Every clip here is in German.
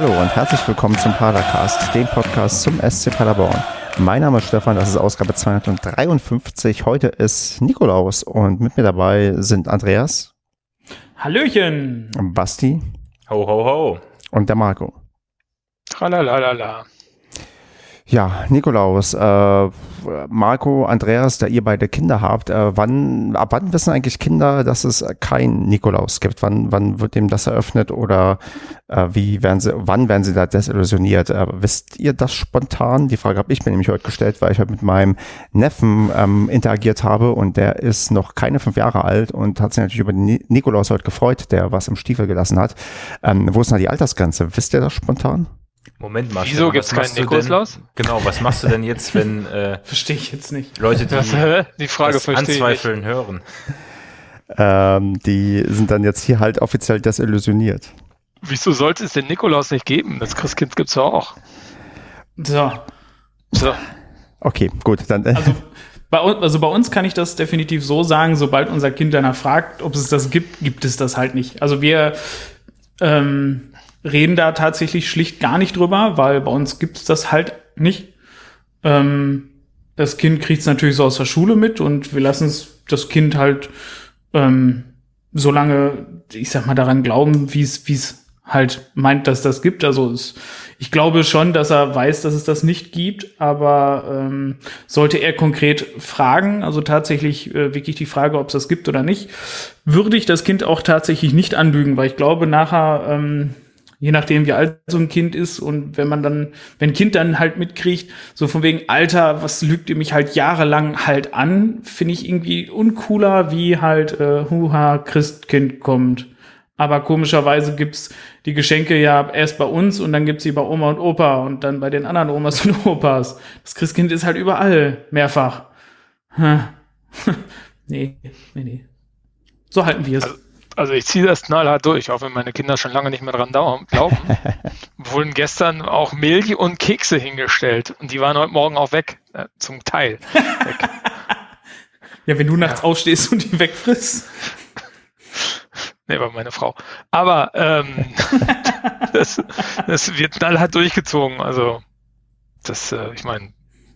Hallo und herzlich willkommen zum Padercast, dem Podcast zum SC Paderborn. Mein Name ist Stefan, das ist Ausgabe 253. Heute ist Nikolaus und mit mir dabei sind Andreas. Hallöchen. Basti. Ho, ho, ho. Und der Marco. Tralalala. Ja, Nikolaus, äh, Marco, Andreas, da ihr beide Kinder habt, äh, wann, ab wann wissen eigentlich Kinder, dass es kein Nikolaus gibt? Wann, wann wird dem das eröffnet oder äh, wie werden sie, wann werden sie da desillusioniert? Äh, wisst ihr das spontan? Die Frage habe ich mir nämlich heute gestellt, weil ich heute mit meinem Neffen ähm, interagiert habe und der ist noch keine fünf Jahre alt und hat sich natürlich über den Nikolaus heute gefreut, der was im Stiefel gelassen hat. Ähm, wo ist denn da die Altersgrenze? Wisst ihr das spontan? Moment mal. Wieso gibt es keinen Nikolaus? Genau, was machst du denn jetzt, wenn äh, verstehe ich jetzt nicht. Leute, die, das, die Frage das anzweifeln hören? Ähm, die sind dann jetzt hier halt offiziell desillusioniert. Wieso sollte es den Nikolaus nicht geben? Das Christkind gibt es ja auch. So. So. Okay, gut, dann. Äh. Also bei, also bei uns kann ich das definitiv so sagen, sobald unser Kind danach fragt, ob es das gibt, gibt es das halt nicht. Also wir ähm, reden da tatsächlich schlicht gar nicht drüber, weil bei uns gibt's das halt nicht. Ähm, das Kind kriegt's natürlich so aus der Schule mit und wir lassen das Kind halt ähm, so lange, ich sag mal, daran glauben, wie es wie es halt meint, dass das gibt. Also es, ich glaube schon, dass er weiß, dass es das nicht gibt, aber ähm, sollte er konkret fragen, also tatsächlich äh, wirklich die Frage, ob es das gibt oder nicht, würde ich das Kind auch tatsächlich nicht anlügen, weil ich glaube, nachher ähm, je nachdem, wie alt so ein Kind ist und wenn man dann, wenn ein Kind dann halt mitkriegt, so von wegen Alter, was lügt ihr mich halt jahrelang halt an, finde ich irgendwie uncooler, wie halt äh, Huha Christkind kommt. Aber komischerweise gibt's die Geschenke ja erst bei uns und dann gibt's sie bei Oma und Opa und dann bei den anderen Omas und Opas. Das Christkind ist halt überall mehrfach. nee, nee, nee. So halten wir es. Also also ich ziehe das knallhart durch, auch wenn meine Kinder schon lange nicht mehr dran glauben. Wurden gestern auch Milch und Kekse hingestellt und die waren heute Morgen auch weg, äh, zum Teil. Weg. ja, wenn du nachts ja. aufstehst und die wegfrisst. Nee, war meine Frau. Aber ähm, das, das wird knallhart durchgezogen. Also das, äh, ich meine,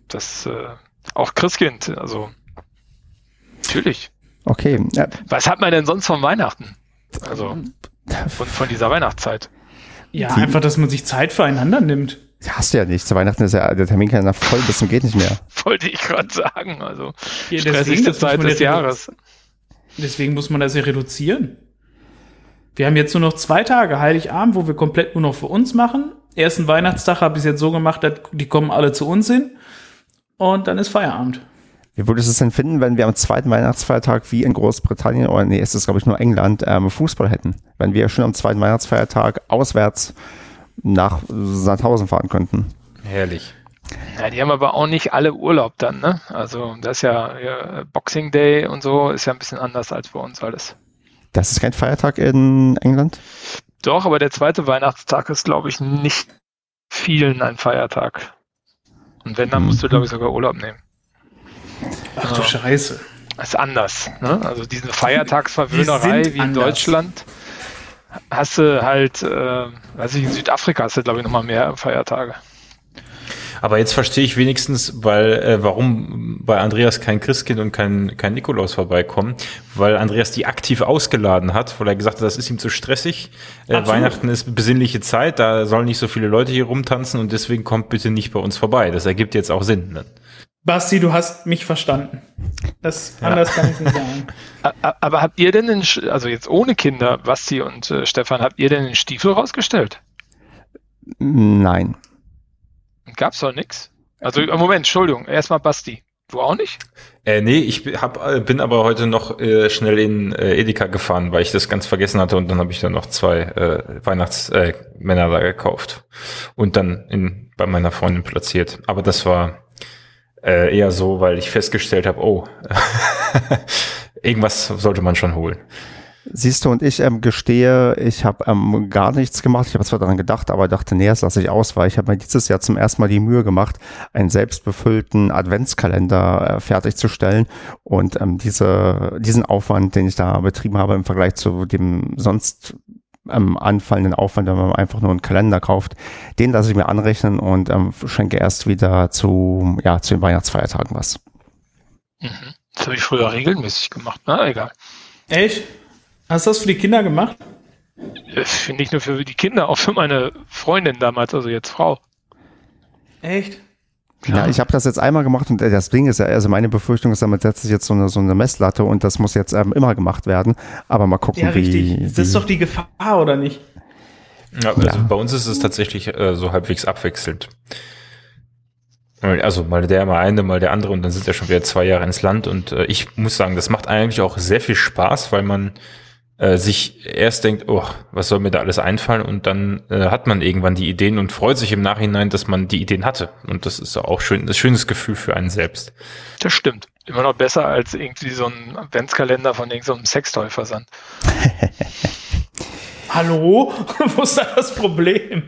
das äh, auch Christkind, also natürlich. Okay. Ja. Was hat man denn sonst von Weihnachten? Also von, von dieser Weihnachtszeit. Ja, Die, einfach, dass man sich Zeit füreinander nimmt. Hast du ja nicht. Zu Weihnachten ist ja der Terminkalender voll bis zum geht nicht mehr. Wollte ich gerade sagen. Also ja, stressigste Zeit des Jahres. Deswegen muss man das ja reduzieren. Wir haben jetzt nur noch zwei Tage Heiligabend, wo wir komplett nur noch für uns machen. Ersten Weihnachtstag habe ich es jetzt so gemacht, dass die kommen alle zu uns hin. Und dann ist Feierabend. Wie würdest du es denn finden, wenn wir am zweiten Weihnachtsfeiertag wie in Großbritannien, oder nee, ist das glaube ich nur England, ähm, Fußball hätten? Wenn wir schon am zweiten Weihnachtsfeiertag auswärts nach Sandhausen fahren könnten. Herrlich. Ja, die haben aber auch nicht alle Urlaub dann, ne? Also das ist ja, ja Boxing Day und so ist ja ein bisschen anders als bei uns alles. Das ist kein Feiertag in England? Doch, aber der zweite Weihnachtstag ist, glaube ich, nicht vielen ein Feiertag. Und wenn, dann musst du, glaube ich, sogar Urlaub nehmen. Ach du Scheiße. Ist anders. Ne? Also diese Feiertagsverwöhnerei wie in anders. Deutschland hast du halt, äh, weiß ich, in Südafrika hast du, glaube ich, nochmal mehr Feiertage. Aber jetzt verstehe ich wenigstens, weil äh, warum bei Andreas kein Christkind und kein, kein Nikolaus vorbeikommen, weil Andreas die aktiv ausgeladen hat, weil er gesagt hat, das ist ihm zu stressig. Äh, Weihnachten ist besinnliche Zeit, da sollen nicht so viele Leute hier rumtanzen und deswegen kommt bitte nicht bei uns vorbei. Das ergibt jetzt auch Sinn. Ne? Basti, du hast mich verstanden. Das ja. anders kann ich nicht sagen. Aber habt ihr denn, den, also jetzt ohne Kinder, Basti und äh, Stefan, habt ihr denn den Stiefel rausgestellt? Nein. Gab's doch nichts? Also Moment, Entschuldigung, erstmal Basti. Du auch nicht? Äh, nee, ich hab, äh, bin aber heute noch äh, schnell in äh, Edeka gefahren, weil ich das ganz vergessen hatte und dann habe ich dann noch zwei äh, Weihnachtsmänner äh, da gekauft und dann in, bei meiner Freundin platziert. Aber das war äh, eher so, weil ich festgestellt habe, oh, irgendwas sollte man schon holen. Siehst du, und ich ähm, gestehe, ich habe ähm, gar nichts gemacht. Ich habe zwar daran gedacht, aber dachte, nee, das lasse ich aus, weil ich habe mir dieses Jahr zum ersten Mal die Mühe gemacht, einen selbstbefüllten Adventskalender äh, fertigzustellen. Und ähm, diese, diesen Aufwand, den ich da betrieben habe im Vergleich zu dem sonst ähm, anfallenden Aufwand, wenn man einfach nur einen Kalender kauft. Den lasse ich mir anrechnen und ähm, schenke erst wieder zu, ja, zu den Weihnachtsfeiertagen was. Mhm. Das habe ich früher regelmäßig gemacht, na egal. Echt? Hast du das für die Kinder gemacht? Äh, Nicht nur für die Kinder, auch für meine Freundin damals, also jetzt Frau. Echt? Ja, ich habe das jetzt einmal gemacht und äh, das Ding ist ja, also meine Befürchtung ist, damit setzt sich jetzt so eine, so eine Messlatte und das muss jetzt ähm, immer gemacht werden. Aber mal gucken, Ja, wie. richtig. Das ist wie doch die Gefahr, oder nicht? Ja, also Ja. bei uns ist es tatsächlich äh, so halbwegs abwechselnd. Also mal der, mal eine, mal der andere und dann sind ja schon wieder zwei Jahre ins Land und äh, ich muss sagen, das macht eigentlich auch sehr viel Spaß, weil man äh, sich erst denkt, oh, was soll mir da alles einfallen und dann äh, hat man irgendwann die Ideen und freut sich im Nachhinein, dass man die Ideen hatte und das ist auch schön, ein schönes Gefühl für einen selbst. Das stimmt. Immer noch besser als irgendwie so ein Adventskalender von irgendeinem Sextoy-Versand. Hallo? Wo ist da das Problem?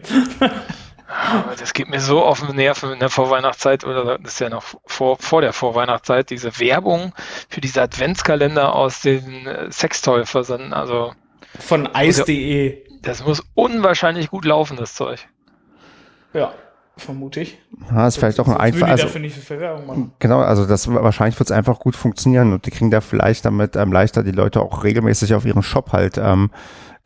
Aber Das geht mir so auf den Nerven in der Vorweihnachtszeit oder das ist ja noch vor, vor der Vorweihnachtszeit, diese Werbung für diese Adventskalender aus den äh, Sextoy-Versanden. Also Von Eis.de. das muss unwahrscheinlich gut laufen, das Zeug. Ja, vermute ich. Ja, ist vielleicht auch ein einfach. Also, dafür nicht so viel Werbung machen. genau, also das wahrscheinlich wird es einfach gut funktionieren und die kriegen da vielleicht damit ähm, leichter die Leute auch regelmäßig auf ihren Shop halt ähm,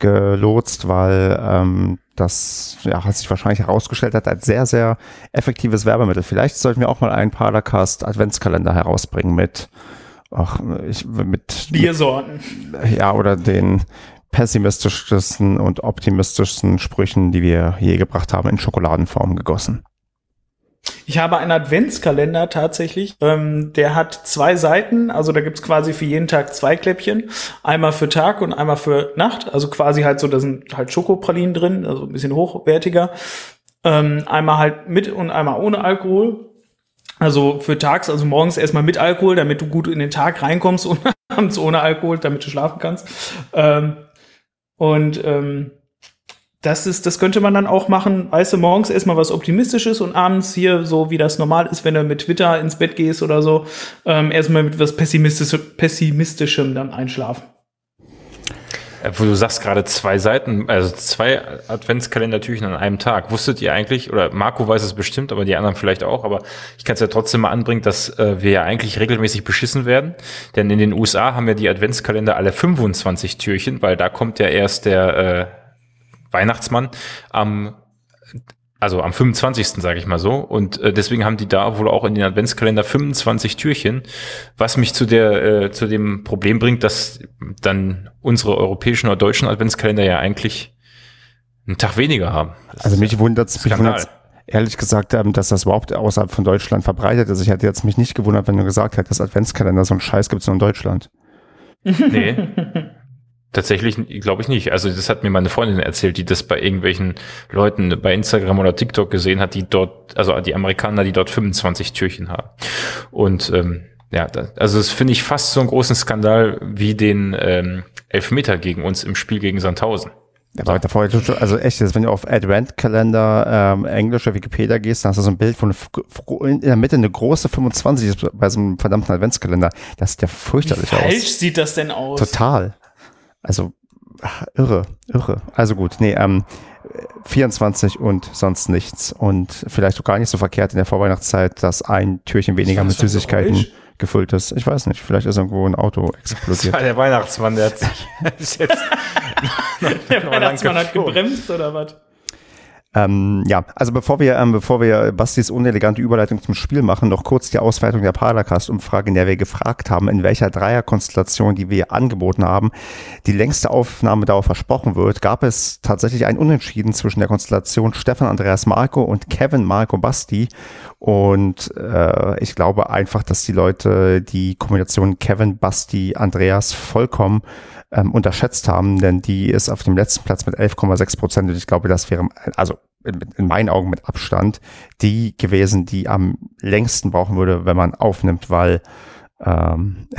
gelotst, weil ähm, das ja, hat sich wahrscheinlich herausgestellt hat als sehr, sehr effektives Werbemittel. Vielleicht sollten wir auch mal einen Paracast Adventskalender herausbringen mit, ach, ich, mit, Biersorten. ja, oder den pessimistischsten und optimistischsten Sprüchen, die wir je gebracht haben, in Schokoladenform gegossen. Ich habe einen Adventskalender tatsächlich. Ähm, der hat zwei Seiten, also da gibt's quasi für jeden Tag zwei Kläppchen. Einmal für Tag und einmal für Nacht. Also quasi halt so, da sind halt Schokopralinen drin, also ein bisschen hochwertiger. Ähm, einmal halt mit und einmal ohne Alkohol. Also für tags, also morgens erstmal mit Alkohol, damit du gut in den Tag reinkommst und abends ohne Alkohol, damit du schlafen kannst. Ähm, und ähm, das ist, das könnte man dann auch machen, weißt du, morgens erstmal was Optimistisches und abends hier, so wie das normal ist, wenn du mit Twitter ins Bett gehst oder so, ähm, erstmal mit was Pessimistisch, Pessimistischem dann einschlafen. Äh, Wo du sagst gerade zwei Seiten, also zwei Adventskalendertürchen an einem Tag. Wusstet ihr eigentlich, oder Marco weiß es bestimmt, aber die anderen vielleicht auch, aber ich kann es ja trotzdem mal anbringen, dass äh, wir ja eigentlich regelmäßig beschissen werden. Denn in den USA haben ja die Adventskalender alle 25 Türchen, weil da kommt ja erst der äh, Weihnachtsmann am also am 25. sage ich mal so. Und äh, deswegen haben die da wohl auch in den Adventskalender 25 Türchen, was mich zu der äh, zu dem Problem bringt, dass dann unsere europäischen oder deutschen Adventskalender ja eigentlich einen Tag weniger haben. Das Also mich wundert es, ehrlich gesagt, ähm, dass das überhaupt außerhalb von Deutschland verbreitet ist. Ich hätte jetzt mich nicht gewundert, wenn du gesagt hättest, Adventskalender, so ein Scheiß gibt's nur in Deutschland. Nee. Tatsächlich glaube ich nicht. Also das hat mir meine Freundin erzählt, die das bei irgendwelchen Leuten bei Instagram oder TikTok gesehen hat, die dort, also die Amerikaner, die dort 25 Türchen haben. Und ähm, ja, da, also das finde ich fast so einen großen Skandal wie den ähm, Elfmeter gegen uns im Spiel gegen Sandhausen. Aber davor, also echt, wenn du auf Adventkalender ähm, englische Wikipedia gehst, dann hast du so ein Bild von in der Mitte eine große 25 ist bei so einem verdammten Adventskalender. Das sieht ja Wie fürchterlich falsch aus. sieht das denn aus? Total. Also ach, irre, irre. Also gut, nee, ähm, 24 und sonst nichts. Und vielleicht auch gar nicht so verkehrt in der Vorweihnachtszeit, dass ein Türchen weniger mit Süßigkeiten Geräusch? gefüllt ist. Ich weiß nicht, vielleicht ist irgendwo ein Auto Das explodiert. war der Weihnachtsmann, der hat sich jetzt Der Weihnachtsmann hat gebremst oder was? Ähm, ja, also bevor wir, ähm, bevor wir Bastis unelegante Überleitung zum Spiel machen, noch kurz die Auswertung der Paracast-Umfrage, in der wir gefragt haben, in welcher Dreierkonstellation, die wir angeboten haben, die längste Aufnahmedauer versprochen wird, gab es tatsächlich ein Unentschieden zwischen der Konstellation Stefan Andreas Marco und Kevin Marco Basti. Und äh, ich glaube einfach, dass die Leute die Kombination Kevin, Basti, Andreas vollkommen ähm, unterschätzt haben, denn die ist auf dem letzten Platz mit 11,6 Prozent und ich glaube, das wäre, also in, in meinen Augen mit Abstand, die gewesen, die am längsten brauchen würde, wenn man aufnimmt, weil ähm,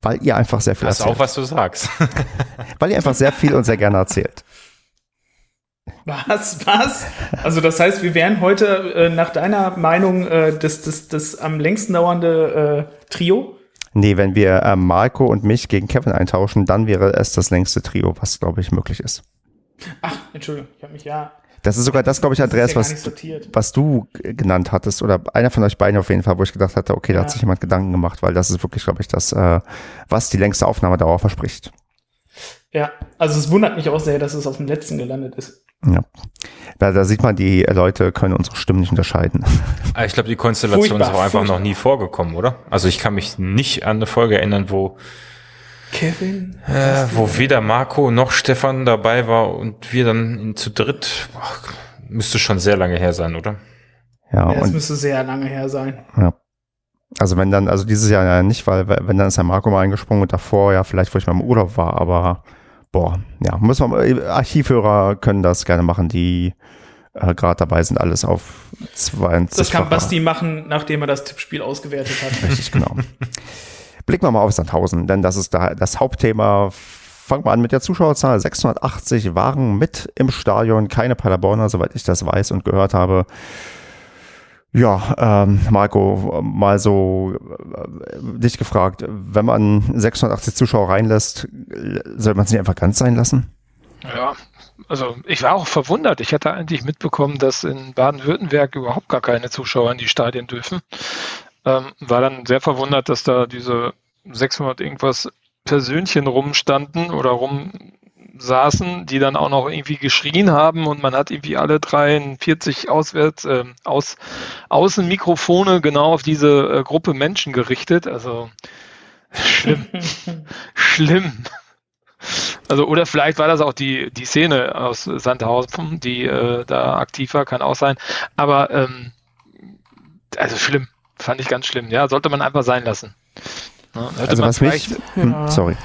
weil ihr einfach sehr viel Pass erzählt. auf, was du sagst. Weil ihr einfach sehr viel und sehr gerne erzählt. Was? Was? Also das heißt, wir wären heute äh, nach deiner Meinung äh, das, das, das am längsten dauernde äh, Trio? Nee, wenn wir äh, Marco und mich gegen Kevin eintauschen, dann wäre es das längste Trio, was, glaube ich, möglich ist. Ach, Entschuldigung, ich habe mich ja. Das ist sogar das, glaube ich, Andreas, was, was du genannt hattest, oder einer von euch beiden auf jeden Fall, wo ich gedacht hatte, okay, da hat sich jemand Gedanken gemacht, weil das ist wirklich, glaube ich, das, äh, was die längste Aufnahmedauer verspricht. Ja, also es wundert mich auch sehr, dass es auf dem letzten gelandet ist. Ja. Da, da sieht man, die Leute können unsere Stimmen nicht unterscheiden. Ah, ich glaube, die Konstellation furchtbar, ist auch einfach furchtbar. noch nie vorgekommen, oder? Also ich kann mich nicht an eine Folge erinnern, wo Kevin, äh, wo weder Marco noch Stefan dabei war und wir dann zu dritt, boah, müsste schon sehr lange her sein, oder? Ja, ja es müsste sehr lange her sein. Ja. Also wenn dann, also dieses Jahr ja nicht, weil wenn dann ist ja Marco mal eingesprungen und davor ja vielleicht, wo ich mal im Urlaub war, aber boah, ja, muss man, Archivhörer können das gerne machen, die äh, gerade dabei sind, alles auf 20. Das kann Basti machen, nachdem er das Tippspiel ausgewertet hat. Richtig, genau. Blicken wir mal auf Sandhausen, denn das ist da das Hauptthema. Fangen wir an mit der Zuschauerzahl. 680 waren mit im Stadion, keine Paderborner, soweit ich das weiß und gehört habe. Ja, ähm, Marco, mal so äh, dich gefragt, wenn man 680 Zuschauer reinlässt, soll man nicht einfach ganz sein lassen? Ja, also ich war auch verwundert. Ich hatte eigentlich mitbekommen, dass in Baden-Württemberg überhaupt gar keine Zuschauer in die Stadien dürfen. Ähm, war dann sehr verwundert, dass da diese 600 irgendwas Persönchen rumstanden oder rum saßen, die dann auch noch irgendwie geschrien haben und man hat irgendwie alle 43 auswärts äh, aus Außenmikrofone genau auf diese äh, Gruppe Menschen gerichtet. Also schlimm, schlimm. Also oder vielleicht war das auch die die Szene aus Sandhausen, die äh, da aktiv war, kann auch sein. Aber ähm, also schlimm, fand ich ganz schlimm. Ja, sollte man einfach sein lassen. Ja, also was mich, hm, sorry.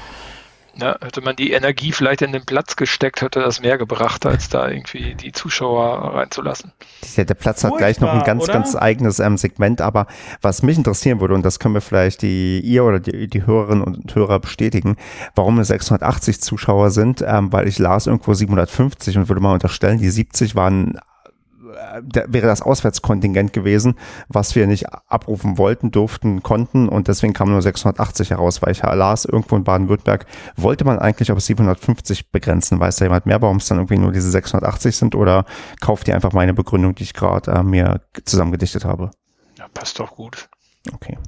Ja, hätte man die Energie vielleicht in den Platz gesteckt, hätte das mehr gebracht, als da irgendwie die Zuschauer reinzulassen. Ja, der Platz hat Furchtbar, gleich noch ein ganz, oder? ganz eigenes ähm, Segment, aber was mich interessieren würde, und das können wir vielleicht die ihr oder die, die Hörerinnen und Hörer bestätigen, warum es 680 Zuschauer sind, ähm, weil ich las irgendwo 750 und würde mal unterstellen, die 70 waren da wäre das Auswärtskontingent gewesen, was wir nicht abrufen wollten, durften, konnten und deswegen kam nur 680 heraus, weil ich las, irgendwo in Baden-Württemberg wollte man eigentlich auf 750 begrenzen. Weiß da jemand mehr, warum es dann irgendwie nur diese 680 sind oder kauft ihr einfach meine Begründung, die ich gerade äh, mir zusammengedichtet habe? Ja, passt doch gut. Okay.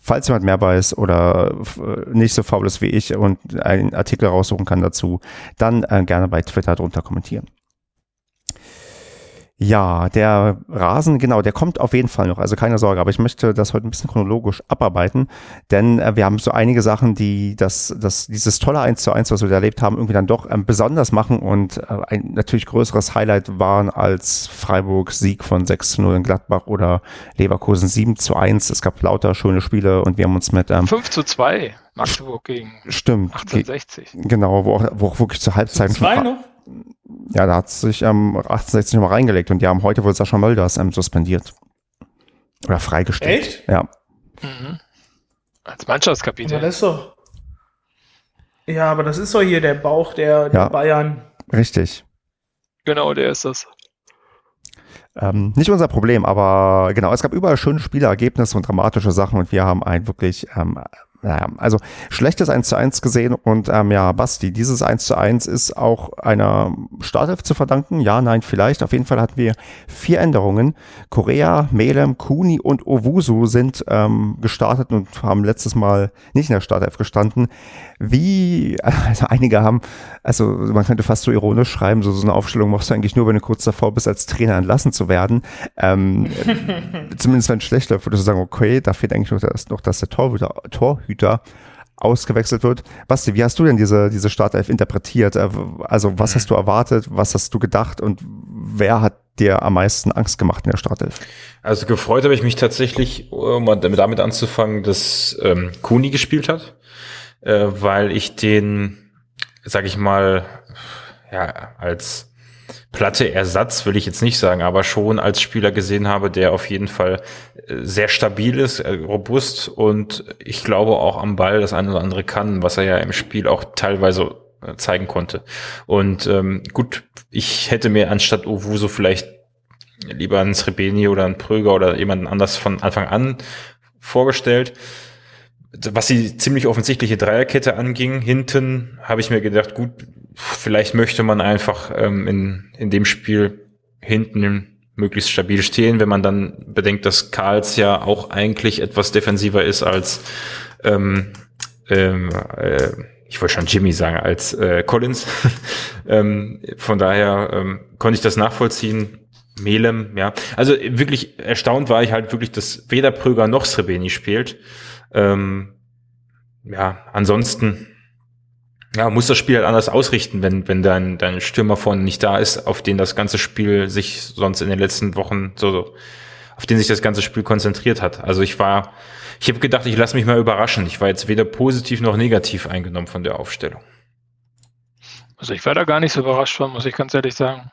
Falls jemand mehr weiß oder äh, nicht so faul ist wie ich und einen Artikel raussuchen kann dazu, dann äh, gerne bei Twitter drunter kommentieren. Ja, der Rasen, genau, der kommt auf jeden Fall noch. Also keine Sorge, aber ich möchte das heute ein bisschen chronologisch abarbeiten, denn äh, wir haben so einige Sachen, die das, das, dieses tolle 1 zu 1, was wir da erlebt haben, irgendwie dann doch ähm, besonders machen und äh, ein natürlich größeres Highlight waren als Freiburg Sieg von 6 zu 0 in Gladbach oder Leverkusen 7 zu 1. Es gab lauter schöne Spiele und wir haben uns mit ähm, 5 zu 2 Magdeburg gegen Stimmt. 1860. Genau, wo auch, wo auch wirklich zur Halbzeit. Zwei noch? Ja, da hat sich ähm, 1860 nochmal reingelegt und die haben heute wohl Sascha Mölders ähm, suspendiert. Oder freigestellt. Echt? Ja. Mhm. Als Mannschaftskapitän. Aber das ist doch. Ja, aber das ist doch hier der Bauch der, der ja, Bayern. Richtig. Genau, der ist das. Ähm, nicht unser Problem, aber genau, es gab überall schöne Spielergebnisse und dramatische Sachen und wir haben ein wirklich ähm, naja, also schlechtes 1 zu 1 gesehen und ähm, ja, Basti, dieses 1 zu 1 ist auch einer Startelf zu verdanken. Ja, nein, vielleicht. Auf jeden Fall hatten wir vier Änderungen. Korea, Melem, Kuni und Owusu sind ähm, gestartet und haben letztes Mal nicht in der Startelf gestanden. Wie, also einige haben, also man könnte fast so ironisch schreiben, so, so eine Aufstellung machst du eigentlich nur, wenn du kurz davor bist, als Trainer entlassen zu werden. Ähm, zumindest wenn es schlecht läuft, würdest du sagen, okay, da fehlt eigentlich noch, das, noch dass der Torhüter, Torhüter ausgewechselt wird. Basti, wie hast du denn diese, diese Startelf interpretiert? Äh, also was hast du erwartet, was hast du gedacht und wer hat dir am meisten Angst gemacht in der Startelf? Also gefreut habe ich mich tatsächlich, um damit anzufangen, dass ähm, Kuni gespielt hat äh, weil ich den, sag ich mal, ja, als platte Ersatz will ich jetzt nicht sagen, aber schon als Spieler gesehen habe, der auf jeden Fall äh, sehr stabil ist, äh, robust und ich glaube auch am Ball das eine oder andere kann, was er ja im Spiel auch teilweise äh, zeigen konnte. Und ähm, gut, ich hätte mir anstatt Owuso vielleicht lieber einen Srebeni oder einen Pröger oder jemanden anders von Anfang an vorgestellt was die ziemlich offensichtliche Dreierkette anging, hinten habe ich mir gedacht, gut, vielleicht möchte man einfach ähm, in, in dem Spiel hinten möglichst stabil stehen, wenn man dann bedenkt, dass Karls ja auch eigentlich etwas defensiver ist als ähm, ähm, äh, ich wollte schon Jimmy sagen, als äh, Collins. ähm, von daher ähm, konnte ich das nachvollziehen. Melem, ja. Also wirklich erstaunt war ich halt wirklich, dass weder Pröger noch Srebeni spielt. Ähm, ja, ansonsten ja, muss das Spiel halt anders ausrichten, wenn, wenn dein, dein Stürmer vorne nicht da ist, auf den das ganze Spiel sich sonst in den letzten Wochen so, so auf den sich das ganze Spiel konzentriert hat. Also ich war, ich habe gedacht, ich lasse mich mal überraschen. Ich war jetzt weder positiv noch negativ eingenommen von der Aufstellung. Also ich war da gar nicht so überrascht von, muss ich ganz ehrlich sagen.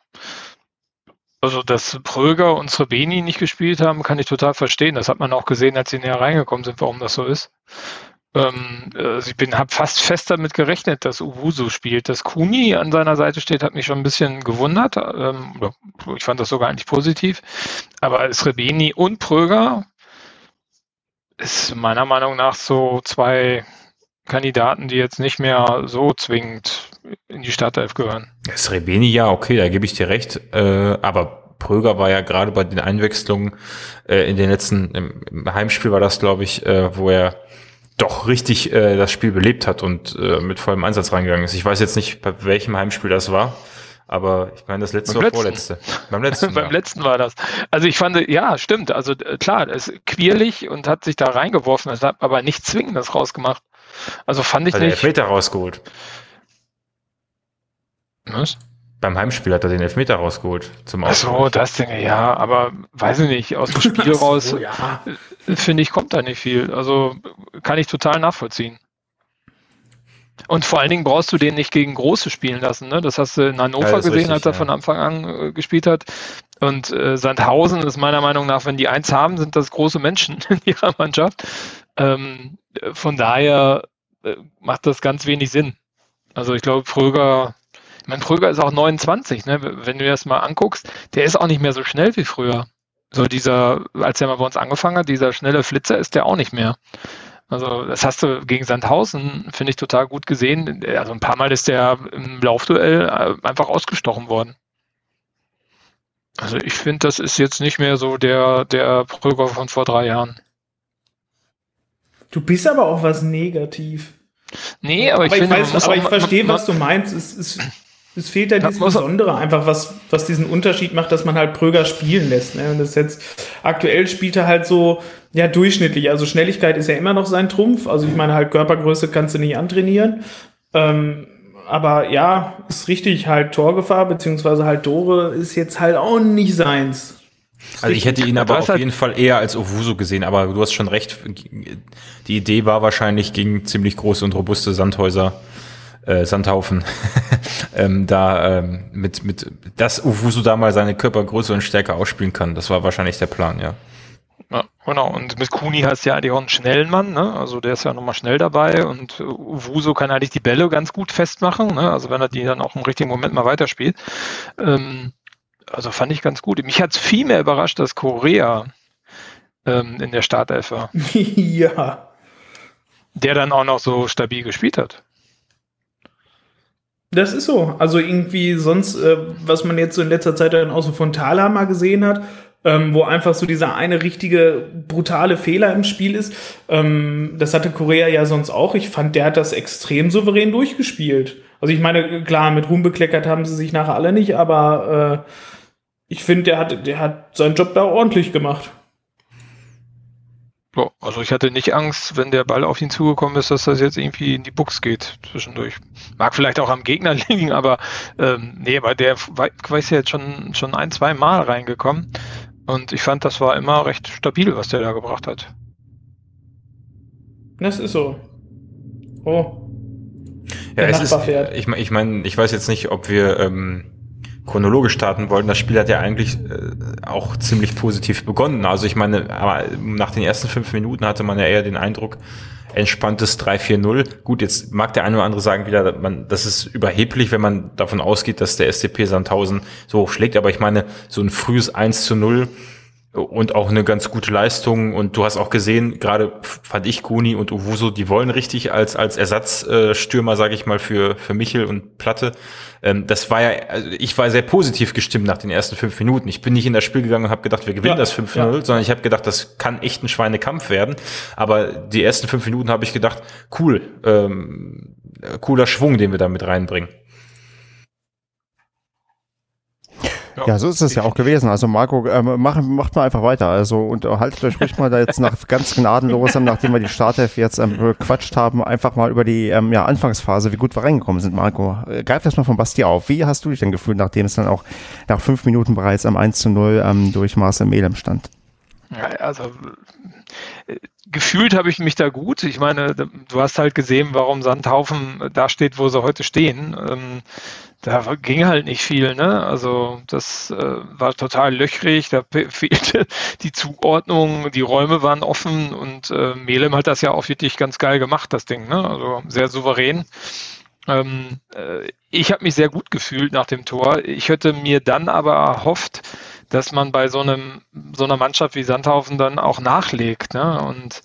Also, dass Pröger und Srebeni nicht gespielt haben, kann ich total verstehen. Das hat man auch gesehen, als sie näher reingekommen sind, warum das so ist. Ähm, also ich bin, habe fast fest damit gerechnet, dass Uwusu spielt. Dass Kuni an seiner Seite steht, hat mich schon ein bisschen gewundert. Ähm, ich fand das sogar eigentlich positiv. Aber Srebeni und Pröger ist meiner Meinung nach so zwei Kandidaten, die jetzt nicht mehr so zwingend in die Startelf gehören. Srebeni, ja, okay, da gebe ich dir recht. Äh, aber Pröger war ja gerade bei den Einwechslungen äh, in den letzten, im, im Heimspiel war das, glaube ich, äh, wo er doch richtig äh, das Spiel belebt hat und äh, mit vollem Einsatz reingegangen ist. Ich weiß jetzt nicht, bei welchem Heimspiel das war. Aber ich meine, das letzte Beim oder vorletzte. Beim letzten. Beim ja. letzten war das. Also ich fand, ja, stimmt. Also äh, klar, es ist quirlig und hat sich da reingeworfen, es hat aber nicht zwingend das rausgemacht. Also fand ich hat nicht. Hat Elfmeter rausgeholt. Was? Beim Heimspiel hat er den Elfmeter rausgeholt zum Ach so, das Ding, ja, aber weiß ich nicht, aus dem Spiel so, raus, ja. finde ich, kommt da nicht viel. Also kann ich total nachvollziehen. Und vor allen Dingen brauchst du den nicht gegen Große spielen lassen. Ne? Das hast du in Hannover Ja, gesehen, richtig, als er ja. von Anfang an äh, gespielt hat. Und äh, Sandhausen ist meiner Meinung nach, wenn die eins haben, sind das große Menschen in ihrer Mannschaft. Ähm, äh, von daher äh, macht das ganz wenig Sinn. Also ich glaube, Fröger, ich meine, Fröger ist auch 29, ne? wenn du dir das mal anguckst, der ist auch nicht mehr so schnell wie früher. So dieser, als er mal bei uns angefangen hat, dieser schnelle Flitzer ist der auch nicht mehr. Also das hast du gegen Sandhausen, finde ich, total gut gesehen. Also ein paar Mal ist der im Laufduell äh, einfach ausgestochen worden. Also ich finde, das ist jetzt nicht mehr so der, der Pröger von vor drei Jahren. Du bist aber auch was negativ. Nee, aber ich aber finde, ich, man weiß, aber ich verstehe, was du meinst. Es, es, es fehlt ja Ja, dieses Besondere, einfach was, was diesen Unterschied macht, dass man halt Pröger spielen lässt. Ne? Und das jetzt aktuell spielt er halt so, ja, durchschnittlich. Also Schnelligkeit ist ja immer noch sein Trumpf. Also ich meine, halt Körpergröße kannst du nicht antrainieren. Ähm, aber ja, ist richtig, halt Torgefahr, beziehungsweise halt Tore ist jetzt halt auch nicht seins. Also ich hätte ihn aber auf halt- jeden Fall eher als Owusu gesehen, aber du hast schon recht. Die Idee war wahrscheinlich gegen ziemlich große und robuste Sandhäuser, äh, Sandhaufen, ähm, da ähm, mit, mit, dass Owusu da mal seine Körpergröße und Stärke ausspielen kann. Das war wahrscheinlich der Plan, ja. Ja, genau. Und mit Kuni hast du ja eigentlich auch einen schnellen Mann, ne? Also der ist ja nochmal schnell dabei und äh, Wuso kann eigentlich die Bälle ganz gut festmachen, ne? Also wenn er die dann auch im richtigen Moment mal weiterspielt. Ähm, also fand ich ganz gut. Mich hat es viel mehr überrascht, dass Korea ähm, in der Startelf war, ja. der dann auch noch so stabil gespielt hat. Das ist so. Also irgendwie sonst, äh, was man jetzt so in letzter Zeit dann auch so von Thala mal gesehen hat, ähm, wo einfach so dieser eine richtige brutale Fehler im Spiel ist. Ähm, das hatte Korea ja sonst auch. Ich fand, der hat das extrem souverän durchgespielt. Also ich meine, klar, mit Ruhm bekleckert haben sie sich nachher alle nicht, aber äh, ich finde, der hat, der hat seinen Job da ordentlich gemacht. Ja, also ich hatte nicht Angst, wenn der Ball auf ihn zugekommen ist, dass das jetzt irgendwie in die Buchs geht zwischendurch. Mag vielleicht auch am Gegner liegen, aber ähm, nee, aber der wei- weiß ja jetzt schon, schon ein, zwei Mal reingekommen. Und ich fand, das war immer recht stabil, was der da gebracht hat. Das ist so. Oh. Ja, Der es ist, fährt. ich meine, ich, mein, ich weiß jetzt nicht, ob wir ähm, chronologisch starten wollten. Das Spiel hat ja eigentlich äh, auch ziemlich positiv begonnen. Also ich meine, aber nach den ersten fünf Minuten hatte man ja eher den Eindruck, entspanntes 3-4-0. Gut, jetzt mag der eine oder andere sagen wieder, man, das ist überheblich, wenn man davon ausgeht, dass der SCP Sandhausen so hoch schlägt. Aber ich meine, so ein frühes 1 zu 0 und auch eine ganz gute Leistung. Und du hast auch gesehen, gerade fand ich Kuni und Uwuso, die wollen richtig als, als Ersatzstürmer, sage ich mal, für, für Michel und Platte. Ähm, das war ja, also ich war sehr positiv gestimmt nach den ersten fünf Minuten. Ich bin nicht in das Spiel gegangen und habe gedacht, wir gewinnen ja, das 5-0, ja. sondern ich habe gedacht, das kann echt ein Schweinekampf werden. Aber die ersten fünf Minuten habe ich gedacht, cool, ähm, cooler Schwung, den wir da mit reinbringen. Ja, so ist es ja auch gewesen. Also Marco, ähm, macht, macht mal einfach weiter. Also und haltet euch ruhig mal da jetzt nach ganz gnadenlos, nachdem wir die Startelf jetzt ähm, gequatscht haben, einfach mal über die ähm, ja, Anfangsphase, wie gut wir reingekommen sind, Marco. Äh, greif das mal von Basti auf. Wie hast du dich denn gefühlt, nachdem es dann auch nach fünf Minuten bereits am 1 zu 0 ähm, durch Marcel Melem stand? Ja, also äh, gefühlt habe ich mich da gut. Ich meine, du hast halt gesehen, warum Sandhaufen da steht, wo sie heute stehen. Ähm, da ging halt nicht viel, ne? Also das äh, war total löchrig, da fehlte die Zuordnung, die Räume waren offen und äh, Melem hat das ja auch wirklich ganz geil gemacht, das Ding, ne? Also sehr souverän. Ähm, äh, ich habe mich sehr gut gefühlt nach dem Tor. Ich hätte mir dann aber erhofft, dass man bei so einem so einer Mannschaft wie Sandhaufen dann auch nachlegt, ne? Und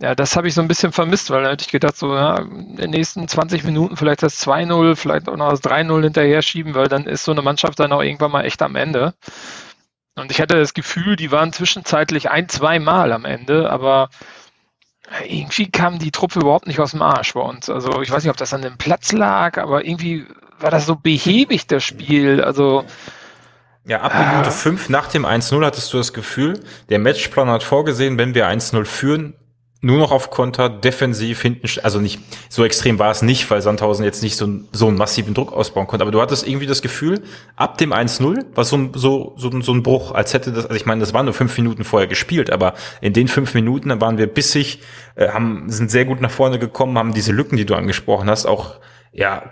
ja, das habe ich so ein bisschen vermisst, weil da hätte ich gedacht, so ja, in den nächsten 20 Minuten vielleicht das 2-0, vielleicht auch noch das 3-0 hinterher schieben, weil dann ist so eine Mannschaft dann auch irgendwann mal echt am Ende. Und ich hatte das Gefühl, die waren zwischenzeitlich ein, zwei Mal am Ende, aber irgendwie kam die Truppe überhaupt nicht aus dem Arsch bei uns. Also ich weiß nicht, ob das an dem Platz lag, aber irgendwie war das so behäbig, das Spiel. Also ja, ab Minute 5 nach dem 1-0 hattest du das Gefühl, der Matchplan hat vorgesehen, wenn wir 1-0 führen, nur noch auf Konter, defensiv hinten, also nicht, so extrem war es nicht, weil Sandhausen jetzt nicht so, so einen massiven Druck ausbauen konnte, aber du hattest irgendwie das Gefühl, ab dem 1-0 war so, so, so, so ein Bruch, als hätte das, also ich meine, das waren nur fünf Minuten vorher gespielt, aber in den fünf Minuten, waren wir bissig, äh, haben, sind sehr gut nach vorne gekommen, haben diese Lücken, die du angesprochen hast, auch ja,